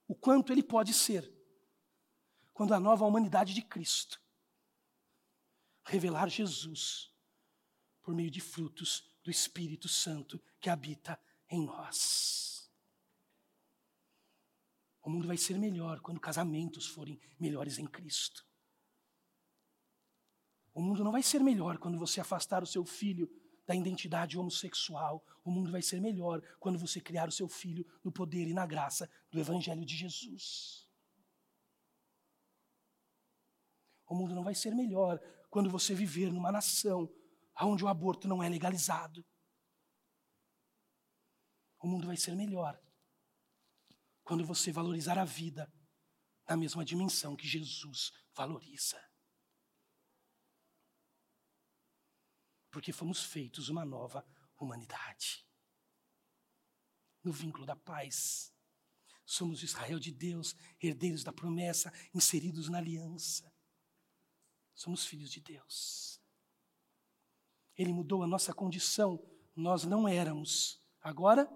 O quanto ele pode ser quando a nova humanidade de Cristo revelar Jesus por meio de frutos do Espírito Santo que habita em nós. O mundo vai ser melhor quando casamentos forem melhores em Cristo. O mundo não vai ser melhor quando você afastar o seu filho da identidade homossexual. O mundo vai ser melhor quando você criar o seu filho no poder e na graça do Evangelho de Jesus. O mundo não vai ser melhor quando você viver numa nação onde o aborto não é legalizado. O mundo vai ser melhor quando você valorizar a vida na mesma dimensão que Jesus valoriza. porque fomos feitos uma nova humanidade. No vínculo da paz, somos Israel de Deus, herdeiros da promessa, inseridos na aliança. Somos filhos de Deus. Ele mudou a nossa condição, nós não éramos, agora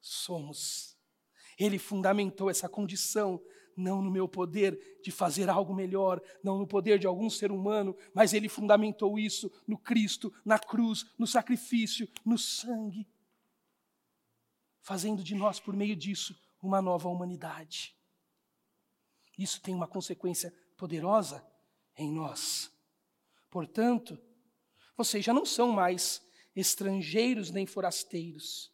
somos. Ele fundamentou essa condição não no meu poder de fazer algo melhor, não no poder de algum ser humano, mas ele fundamentou isso no Cristo, na cruz, no sacrifício, no sangue, fazendo de nós, por meio disso, uma nova humanidade. Isso tem uma consequência poderosa em nós. Portanto, vocês já não são mais estrangeiros nem forasteiros,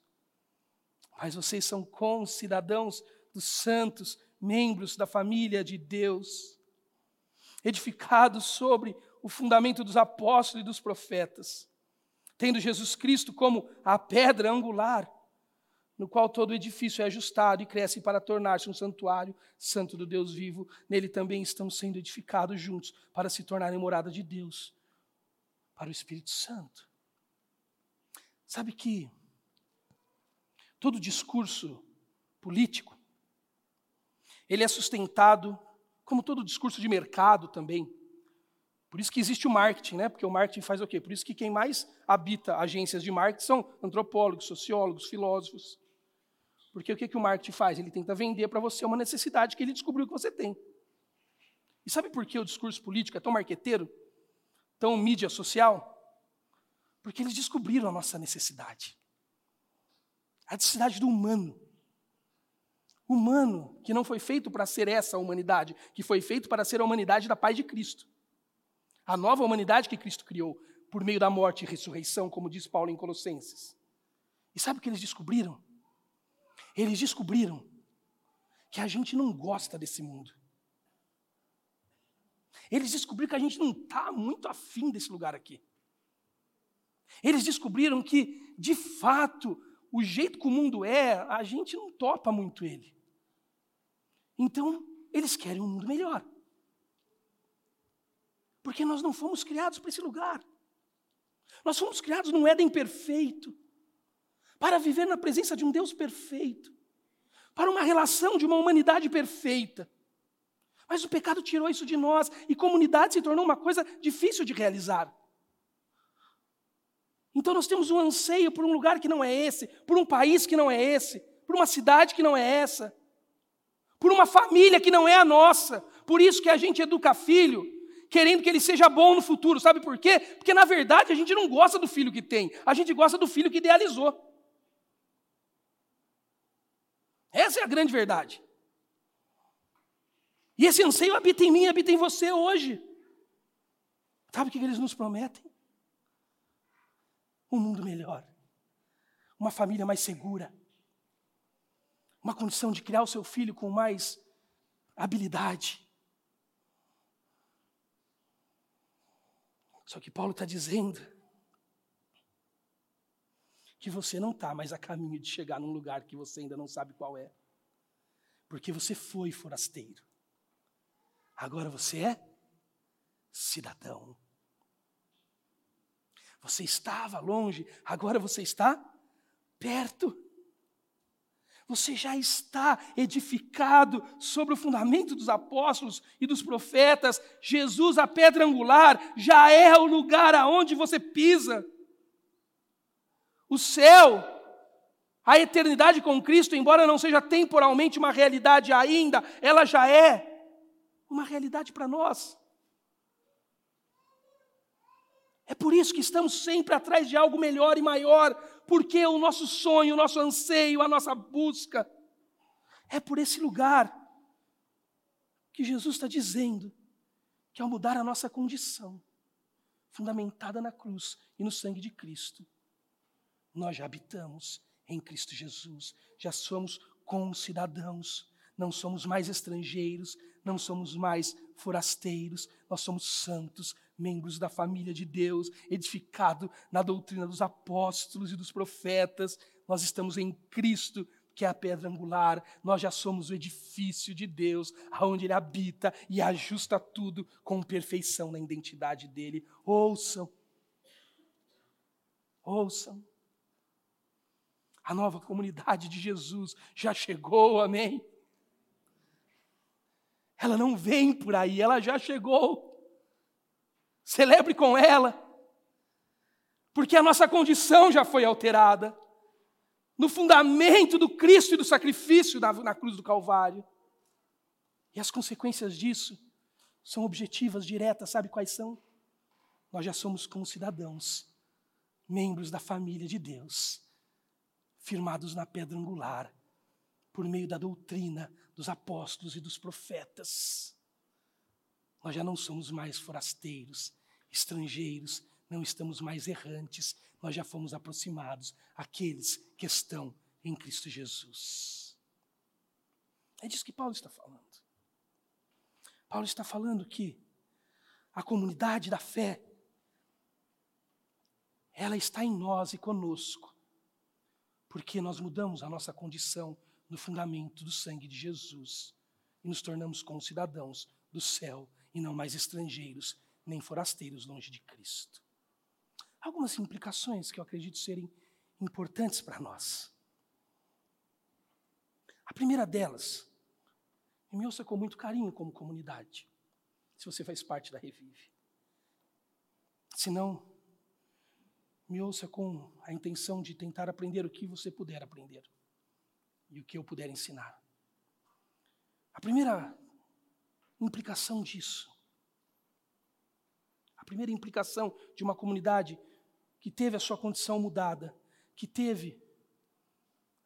mas vocês são concidadãos dos santos membros da família de Deus, edificados sobre o fundamento dos apóstolos e dos profetas, tendo Jesus Cristo como a pedra angular, no qual todo edifício é ajustado e cresce para tornar-se um santuário santo do Deus vivo. Nele também estão sendo edificados juntos para se tornarem morada de Deus, para o Espírito Santo. Sabe que todo discurso político ele é sustentado, como todo discurso de mercado também. Por isso que existe o marketing, né? Porque o marketing faz o quê? Por isso que quem mais habita agências de marketing são antropólogos, sociólogos, filósofos. Porque o que, que o marketing faz? Ele tenta vender para você uma necessidade que ele descobriu que você tem. E sabe por que o discurso político é tão marqueteiro? Tão mídia social? Porque eles descobriram a nossa necessidade. A necessidade do humano humano, que não foi feito para ser essa humanidade, que foi feito para ser a humanidade da paz de Cristo. A nova humanidade que Cristo criou por meio da morte e ressurreição, como diz Paulo em Colossenses. E sabe o que eles descobriram? Eles descobriram que a gente não gosta desse mundo. Eles descobriram que a gente não está muito afim desse lugar aqui. Eles descobriram que, de fato, o jeito que o mundo é, a gente não topa muito ele. Então, eles querem um mundo melhor. Porque nós não fomos criados para esse lugar. Nós fomos criados num Éden perfeito, para viver na presença de um Deus perfeito, para uma relação de uma humanidade perfeita. Mas o pecado tirou isso de nós e comunidade se tornou uma coisa difícil de realizar. Então nós temos um anseio por um lugar que não é esse, por um país que não é esse, por uma cidade que não é essa, por uma família que não é a nossa. Por isso que a gente educa filho, querendo que ele seja bom no futuro. Sabe por quê? Porque na verdade a gente não gosta do filho que tem, a gente gosta do filho que idealizou. Essa é a grande verdade. E esse anseio habita em mim, habita em você hoje. Sabe o que eles nos prometem? Um mundo melhor, uma família mais segura, uma condição de criar o seu filho com mais habilidade. Só que Paulo está dizendo que você não está mais a caminho de chegar num lugar que você ainda não sabe qual é, porque você foi forasteiro. Agora você é cidadão. Você estava longe, agora você está perto. Você já está edificado sobre o fundamento dos apóstolos e dos profetas. Jesus, a pedra angular, já é o lugar aonde você pisa. O céu, a eternidade com Cristo, embora não seja temporalmente uma realidade ainda, ela já é uma realidade para nós. É por isso que estamos sempre atrás de algo melhor e maior, porque o nosso sonho, o nosso anseio, a nossa busca é por esse lugar que Jesus está dizendo que ao mudar a nossa condição, fundamentada na cruz e no sangue de Cristo, nós já habitamos em Cristo Jesus, já somos concidadãos, não somos mais estrangeiros, não somos mais forasteiros, nós somos santos, membros da família de Deus, edificado na doutrina dos apóstolos e dos profetas. Nós estamos em Cristo, que é a pedra angular. Nós já somos o edifício de Deus, aonde ele habita e ajusta tudo com perfeição na identidade dele. Ouçam. Ouçam. A nova comunidade de Jesus já chegou, amém? Ela não vem por aí, ela já chegou. Celebre com ela, porque a nossa condição já foi alterada no fundamento do Cristo e do sacrifício na, na cruz do Calvário. E as consequências disso são objetivas, diretas, sabe quais são? Nós já somos como cidadãos, membros da família de Deus, firmados na pedra angular, por meio da doutrina dos apóstolos e dos profetas. Nós já não somos mais forasteiros, estrangeiros, não estamos mais errantes, nós já fomos aproximados àqueles que estão em Cristo Jesus. É disso que Paulo está falando. Paulo está falando que a comunidade da fé, ela está em nós e conosco, porque nós mudamos a nossa condição no fundamento do sangue de Jesus e nos tornamos concidadãos do céu e não mais estrangeiros nem forasteiros longe de Cristo. Algumas implicações que eu acredito serem importantes para nós. A primeira delas, e me ouça com muito carinho como comunidade, se você faz parte da Revive. Se não, me ouça com a intenção de tentar aprender o que você puder aprender e o que eu puder ensinar. A primeira implicação disso. A primeira implicação de uma comunidade que teve a sua condição mudada, que teve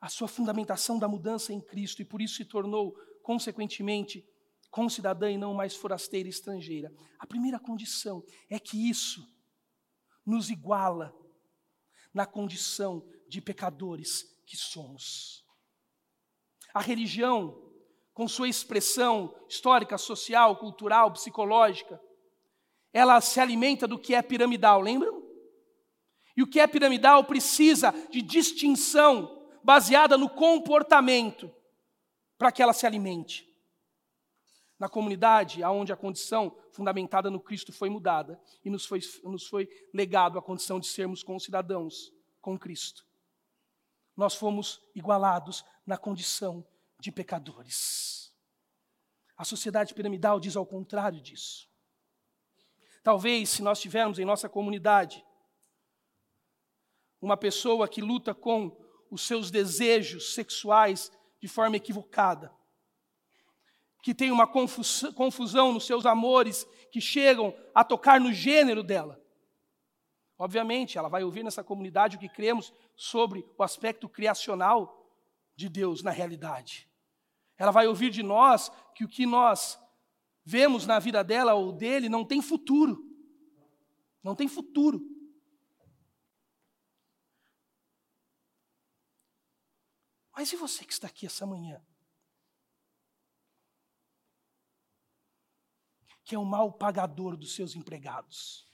a sua fundamentação da mudança em Cristo e por isso se tornou, consequentemente, concidadã e não mais forasteira e estrangeira. A primeira condição é que isso nos iguala na condição de pecadores que somos. A religião com sua expressão histórica, social, cultural, psicológica, ela se alimenta do que é piramidal, lembram? E o que é piramidal precisa de distinção baseada no comportamento para que ela se alimente. na comunidade onde a condição fundamentada no Cristo foi mudada e nos foi, nos foi legado a condição de sermos concidadãos com Cristo. Nós fomos igualados na condição de pecadores. A sociedade piramidal diz ao contrário disso. Talvez, se nós tivermos em nossa comunidade uma pessoa que luta com os seus desejos sexuais de forma equivocada, que tem uma confusão nos seus amores que chegam a tocar no gênero dela. Obviamente, ela vai ouvir nessa comunidade o que cremos sobre o aspecto criacional de Deus na realidade. Ela vai ouvir de nós que o que nós vemos na vida dela ou dele não tem futuro. Não tem futuro. Mas e você que está aqui essa manhã? que é o mal pagador dos seus empregados.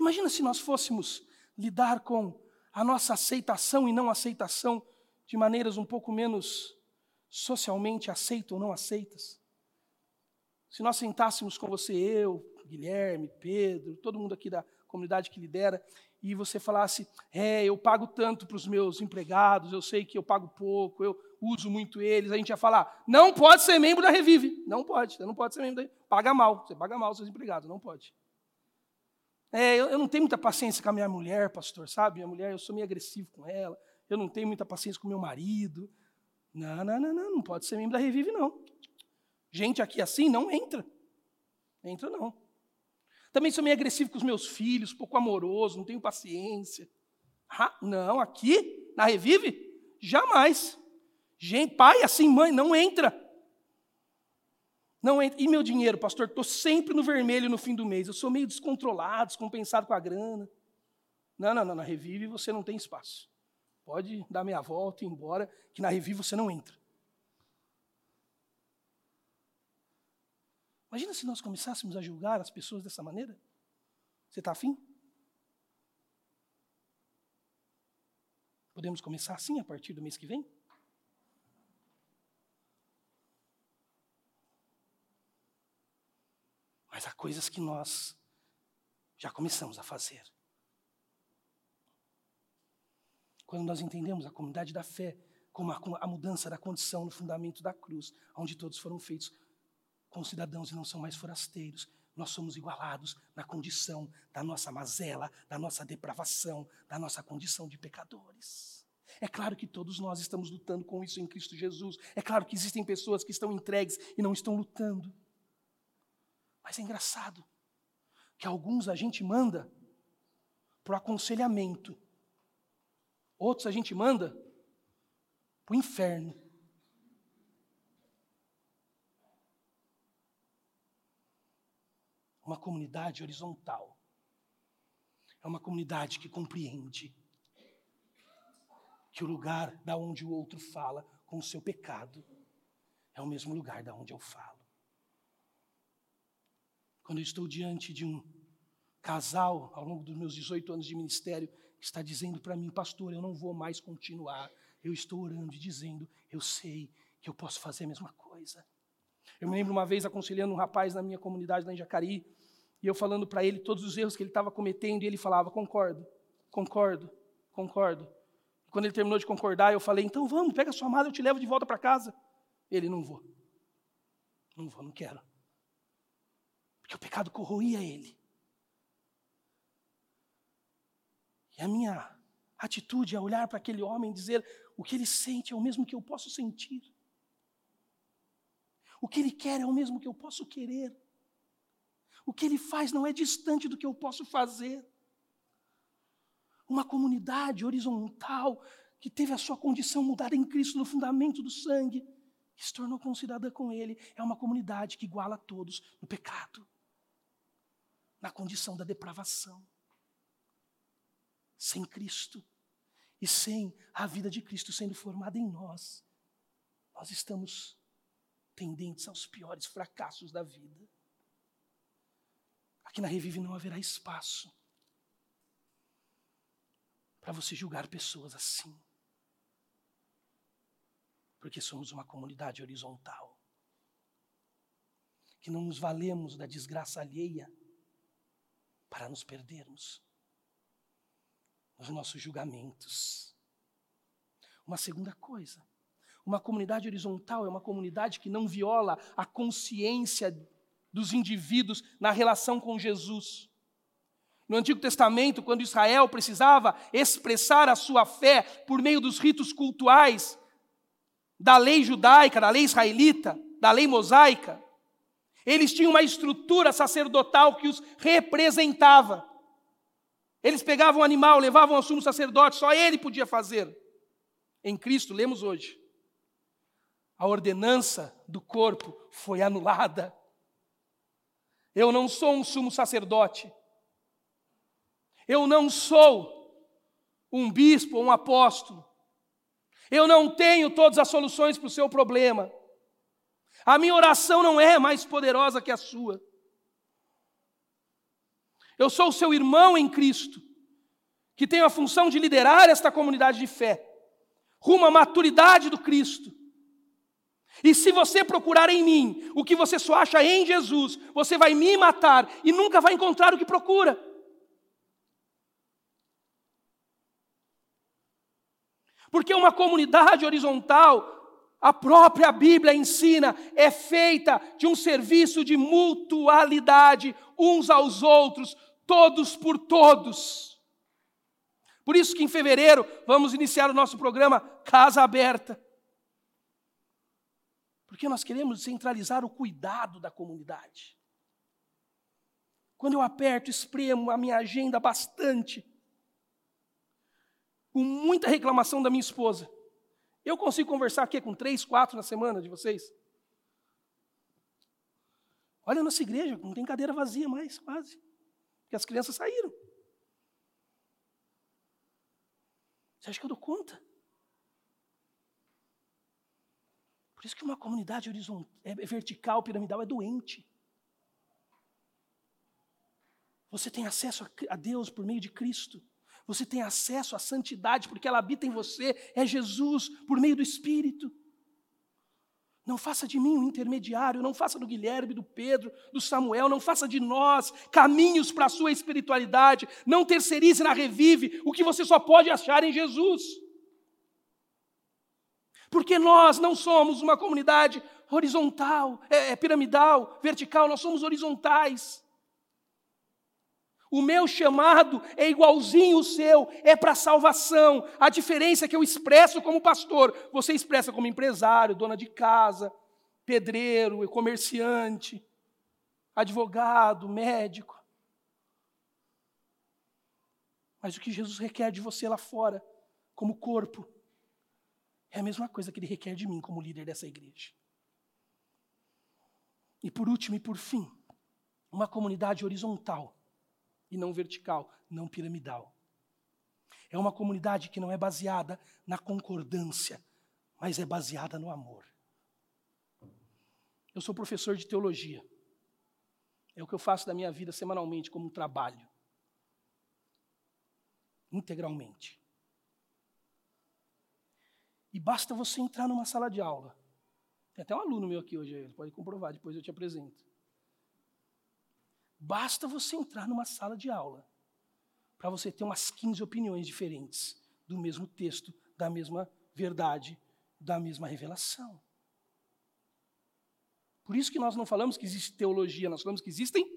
Imagina se nós fôssemos lidar com a nossa aceitação e não aceitação de maneiras um pouco menos socialmente aceitas ou não aceitas. Se nós sentássemos com você, eu, Guilherme, Pedro, todo mundo aqui da comunidade que lidera, e você falasse: É, eu pago tanto para os meus empregados, eu sei que eu pago pouco, eu uso muito eles, a gente ia falar: Não pode ser membro da Revive. Não pode, você não pode ser membro da Paga mal, você paga mal os seus empregados, não pode. É, eu, eu não tenho muita paciência com a minha mulher, pastor, sabe? Minha mulher, eu sou meio agressivo com ela, eu não tenho muita paciência com meu marido. Não, não, não, não, não pode ser membro da Revive, não. Gente aqui assim não entra. Entra não. Também sou meio agressivo com os meus filhos, pouco amoroso, não tenho paciência. Ah, não, aqui, na Revive, jamais. Gente, pai, assim, mãe, não entra. Não entra. E meu dinheiro, pastor? Estou sempre no vermelho no fim do mês. Eu sou meio descontrolado, descompensado com a grana. Não, não, não, na Revive você não tem espaço. Pode dar meia volta e ir embora, que na Revive você não entra. Imagina se nós começássemos a julgar as pessoas dessa maneira. Você está afim? Podemos começar assim a partir do mês que vem? Mas há coisas que nós já começamos a fazer. Quando nós entendemos a comunidade da fé como a, a mudança da condição no fundamento da cruz, onde todos foram feitos com cidadãos e não são mais forasteiros. Nós somos igualados na condição da nossa mazela, da nossa depravação, da nossa condição de pecadores. É claro que todos nós estamos lutando com isso em Cristo Jesus. É claro que existem pessoas que estão entregues e não estão lutando. Mas é engraçado que alguns a gente manda para o aconselhamento, outros a gente manda para o inferno. uma comunidade horizontal. É uma comunidade que compreende que o lugar da onde o outro fala com o seu pecado é o mesmo lugar da onde eu falo. Quando eu estou diante de um casal ao longo dos meus 18 anos de ministério que está dizendo para mim, pastor, eu não vou mais continuar. Eu estou orando e dizendo, eu sei que eu posso fazer a mesma coisa. Eu me lembro uma vez aconselhando um rapaz na minha comunidade lá em e eu falando para ele todos os erros que ele estava cometendo, e ele falava: concordo, concordo, concordo. Quando ele terminou de concordar, eu falei: então vamos, pega sua mala, eu te levo de volta para casa. Ele: não vou, não vou, não quero. Porque o pecado corroía ele. E a minha atitude é olhar para aquele homem e dizer: o que ele sente é o mesmo que eu posso sentir. O que ele quer é o mesmo que eu posso querer. O que ele faz não é distante do que eu posso fazer. Uma comunidade horizontal que teve a sua condição mudada em Cristo no fundamento do sangue, que se tornou considerada com ele, é uma comunidade que iguala a todos no pecado, na condição da depravação. Sem Cristo e sem a vida de Cristo sendo formada em nós, nós estamos tendentes aos piores fracassos da vida. Aqui na Revive não haverá espaço para você julgar pessoas assim. Porque somos uma comunidade horizontal. que não nos valemos da desgraça alheia para nos perdermos nos nossos julgamentos. Uma segunda coisa, uma comunidade horizontal é uma comunidade que não viola a consciência dos indivíduos na relação com Jesus. No Antigo Testamento, quando Israel precisava expressar a sua fé por meio dos ritos cultuais, da lei judaica, da lei israelita, da lei mosaica, eles tinham uma estrutura sacerdotal que os representava. Eles pegavam um animal, levavam ao sumo sacerdote, só ele podia fazer. Em Cristo, lemos hoje, a ordenança do corpo foi anulada. Eu não sou um sumo sacerdote. Eu não sou um bispo ou um apóstolo. Eu não tenho todas as soluções para o seu problema. A minha oração não é mais poderosa que a sua. Eu sou o seu irmão em Cristo, que tem a função de liderar esta comunidade de fé, rumo à maturidade do Cristo. E se você procurar em mim o que você só acha em Jesus, você vai me matar e nunca vai encontrar o que procura. Porque uma comunidade horizontal a própria Bíblia ensina, é feita de um serviço de mutualidade uns aos outros, todos por todos. Por isso que em fevereiro vamos iniciar o nosso programa Casa Aberta. Porque nós queremos centralizar o cuidado da comunidade. Quando eu aperto, espremo a minha agenda bastante, com muita reclamação da minha esposa, eu consigo conversar aqui com três, quatro na semana de vocês? Olha a nossa igreja, não tem cadeira vazia mais, quase. Porque as crianças saíram. Você acha que eu dou conta? Por isso que uma comunidade horizontal, é vertical, piramidal, é doente. Você tem acesso a Deus por meio de Cristo. Você tem acesso à santidade porque ela habita em você, é Jesus, por meio do Espírito. Não faça de mim um intermediário, não faça do Guilherme, do Pedro, do Samuel, não faça de nós caminhos para a sua espiritualidade, não terceirize na Revive o que você só pode achar em Jesus. Porque nós não somos uma comunidade horizontal, é, é piramidal, vertical, nós somos horizontais. O meu chamado é igualzinho o seu, é para salvação. A diferença é que eu expresso como pastor, você expressa como empresário, dona de casa, pedreiro, comerciante, advogado, médico. Mas o que Jesus requer de você lá fora, como corpo, é a mesma coisa que ele requer de mim como líder dessa igreja. E por último e por fim, uma comunidade horizontal e não vertical, não piramidal. É uma comunidade que não é baseada na concordância, mas é baseada no amor. Eu sou professor de teologia. É o que eu faço da minha vida semanalmente como um trabalho. Integralmente. E basta você entrar numa sala de aula. Tem até um aluno meu aqui hoje, ele pode comprovar, depois eu te apresento. Basta você entrar numa sala de aula para você ter umas 15 opiniões diferentes do mesmo texto, da mesma verdade, da mesma revelação. Por isso que nós não falamos que existe teologia, nós falamos que existem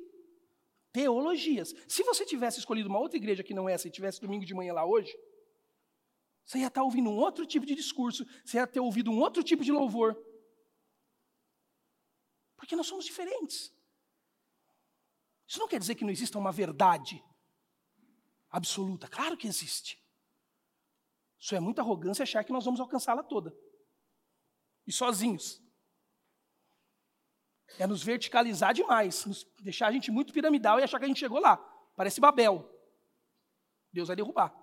teologias. Se você tivesse escolhido uma outra igreja que não essa e tivesse domingo de manhã lá hoje, você ia estar ouvindo um outro tipo de discurso, você ia ter ouvido um outro tipo de louvor. Porque nós somos diferentes. Isso não quer dizer que não exista uma verdade absoluta. Claro que existe. Isso é muita arrogância achar que nós vamos alcançá-la toda. E sozinhos. É nos verticalizar demais, nos deixar a gente muito piramidal e achar que a gente chegou lá. Parece Babel. Deus vai derrubar.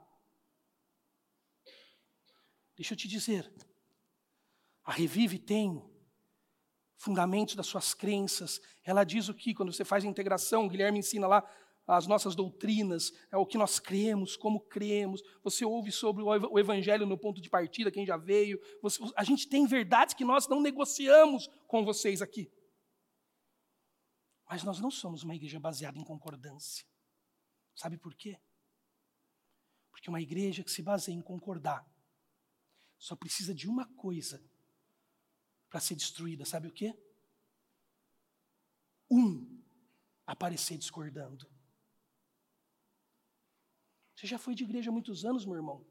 Deixa eu te dizer. A Revive tem fundamentos das suas crenças. Ela diz o que, quando você faz a integração, o Guilherme ensina lá as nossas doutrinas, é o que nós cremos, como cremos. Você ouve sobre o Evangelho no ponto de partida, quem já veio. Você, a gente tem verdades que nós não negociamos com vocês aqui. Mas nós não somos uma igreja baseada em concordância. Sabe por quê? Porque uma igreja que se baseia em concordar só precisa de uma coisa para ser destruída, sabe o quê? Um aparecer discordando. Você já foi de igreja há muitos anos, meu irmão?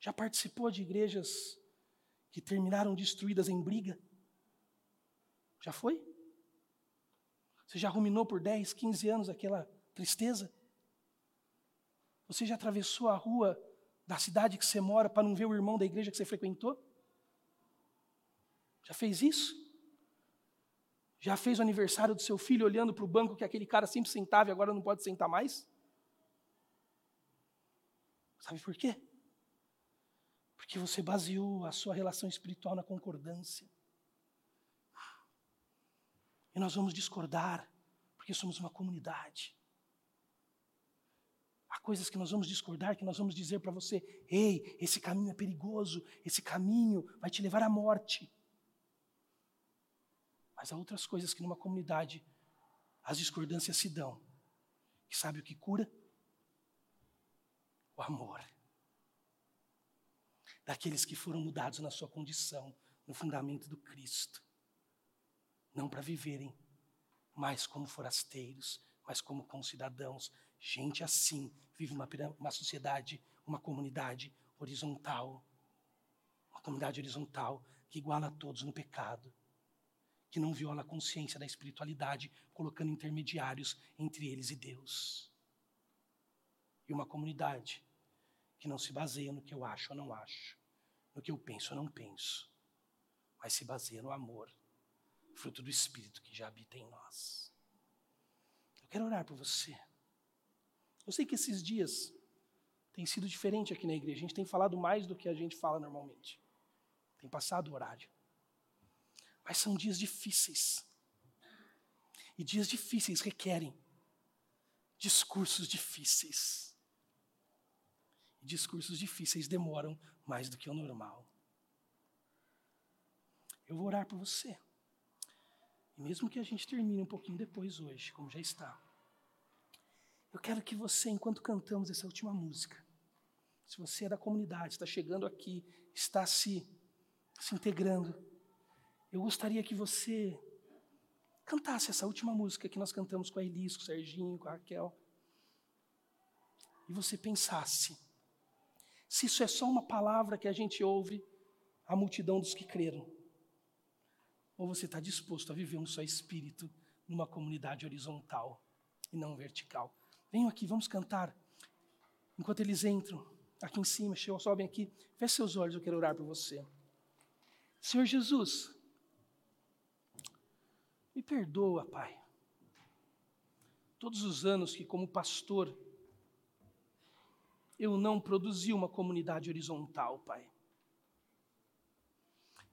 Já participou de igrejas que terminaram destruídas em briga? Já foi? Você já ruminou por 10, 15 anos aquela tristeza? Você já atravessou a rua da cidade que você mora para não ver o irmão da igreja que você frequentou? Já fez isso? Já fez o aniversário do seu filho olhando para o banco que aquele cara sempre sentava e agora não pode sentar mais? Sabe por quê? Porque você baseou a sua relação espiritual na concordância. E nós vamos discordar, porque somos uma comunidade. Há coisas que nós vamos discordar, que nós vamos dizer para você: ei, esse caminho é perigoso, esse caminho vai te levar à morte. Mas há outras coisas que numa comunidade as discordâncias se dão. E sabe o que cura? O amor. Daqueles que foram mudados na sua condição, no fundamento do Cristo. Não para viverem mais como forasteiros, mas como concidadãos. Gente assim vive uma, uma sociedade, uma comunidade horizontal. Uma comunidade horizontal que iguala a todos no pecado que não viola a consciência da espiritualidade, colocando intermediários entre eles e Deus. E uma comunidade que não se baseia no que eu acho ou não acho, no que eu penso ou não penso, mas se baseia no amor, fruto do Espírito que já habita em nós. Eu quero orar por você. Eu sei que esses dias tem sido diferente aqui na igreja. A gente tem falado mais do que a gente fala normalmente. Tem passado o horário. Mas são dias difíceis. E dias difíceis requerem discursos difíceis. E discursos difíceis demoram mais do que o normal. Eu vou orar por você. E mesmo que a gente termine um pouquinho depois hoje, como já está, eu quero que você, enquanto cantamos essa última música, se você é da comunidade, está chegando aqui, está se, se integrando, eu gostaria que você cantasse essa última música que nós cantamos com a Elis, com o Serginho, com a Raquel. E você pensasse, se isso é só uma palavra que a gente ouve a multidão dos que creram, ou você está disposto a viver um só espírito numa comunidade horizontal e não vertical. Venham aqui, vamos cantar. Enquanto eles entram, aqui em cima, sobem aqui, feche seus olhos, eu quero orar por você. Senhor Jesus, me perdoa, Pai. Todos os anos que, como pastor, eu não produzi uma comunidade horizontal, Pai.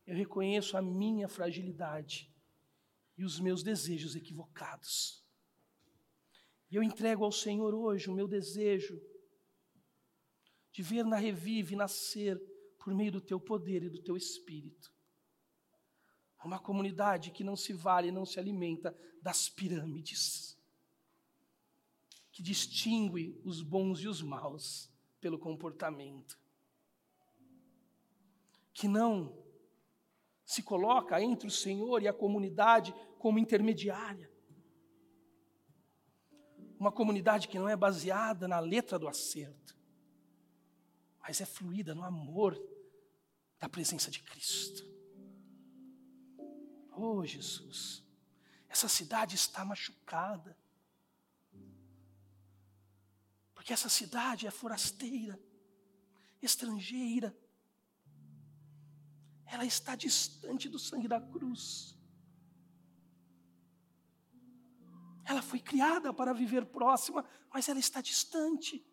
Eu reconheço a minha fragilidade e os meus desejos equivocados. E eu entrego ao Senhor hoje o meu desejo de ver na Revive nascer por meio do teu poder e do teu espírito uma comunidade que não se vale, não se alimenta das pirâmides, que distingue os bons e os maus pelo comportamento, que não se coloca entre o Senhor e a comunidade como intermediária. Uma comunidade que não é baseada na letra do acerto, mas é fluída no amor da presença de Cristo. Oh, Jesus, essa cidade está machucada. Porque essa cidade é forasteira, estrangeira. Ela está distante do sangue da cruz. Ela foi criada para viver próxima, mas ela está distante.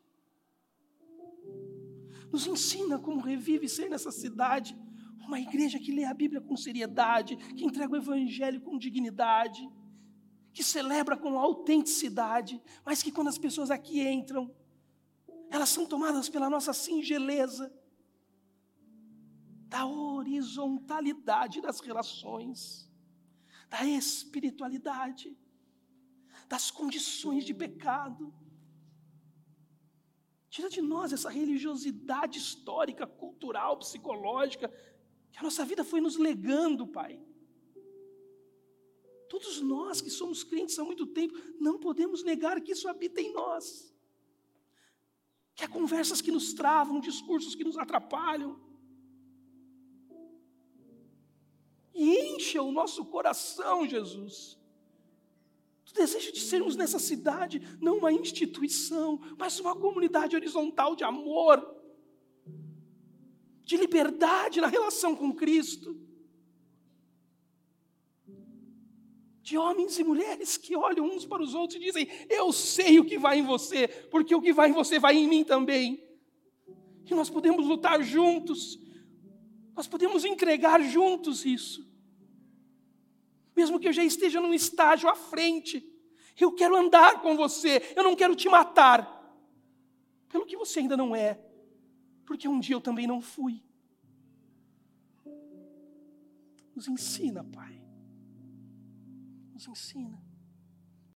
Nos ensina como revive ser nessa cidade uma igreja que lê a Bíblia com seriedade, que entrega o Evangelho com dignidade, que celebra com autenticidade, mas que quando as pessoas aqui entram, elas são tomadas pela nossa singeleza, da horizontalidade das relações, da espiritualidade, das condições de pecado. Tira de nós essa religiosidade histórica, cultural, psicológica, que a nossa vida foi nos legando, Pai. Todos nós que somos crentes há muito tempo, não podemos negar que isso habita em nós. Que há conversas que nos travam, discursos que nos atrapalham. E encha o nosso coração, Jesus. O desejo de sermos nessa cidade, não uma instituição, mas uma comunidade horizontal de amor, de liberdade na relação com Cristo. de homens e mulheres que olham uns para os outros e dizem: Eu sei o que vai em você, porque o que vai em você vai em mim também. E nós podemos lutar juntos, nós podemos entregar juntos isso. Mesmo que eu já esteja num estágio à frente, eu quero andar com você, eu não quero te matar, pelo que você ainda não é, porque um dia eu também não fui. Nos ensina, Pai nos ensina.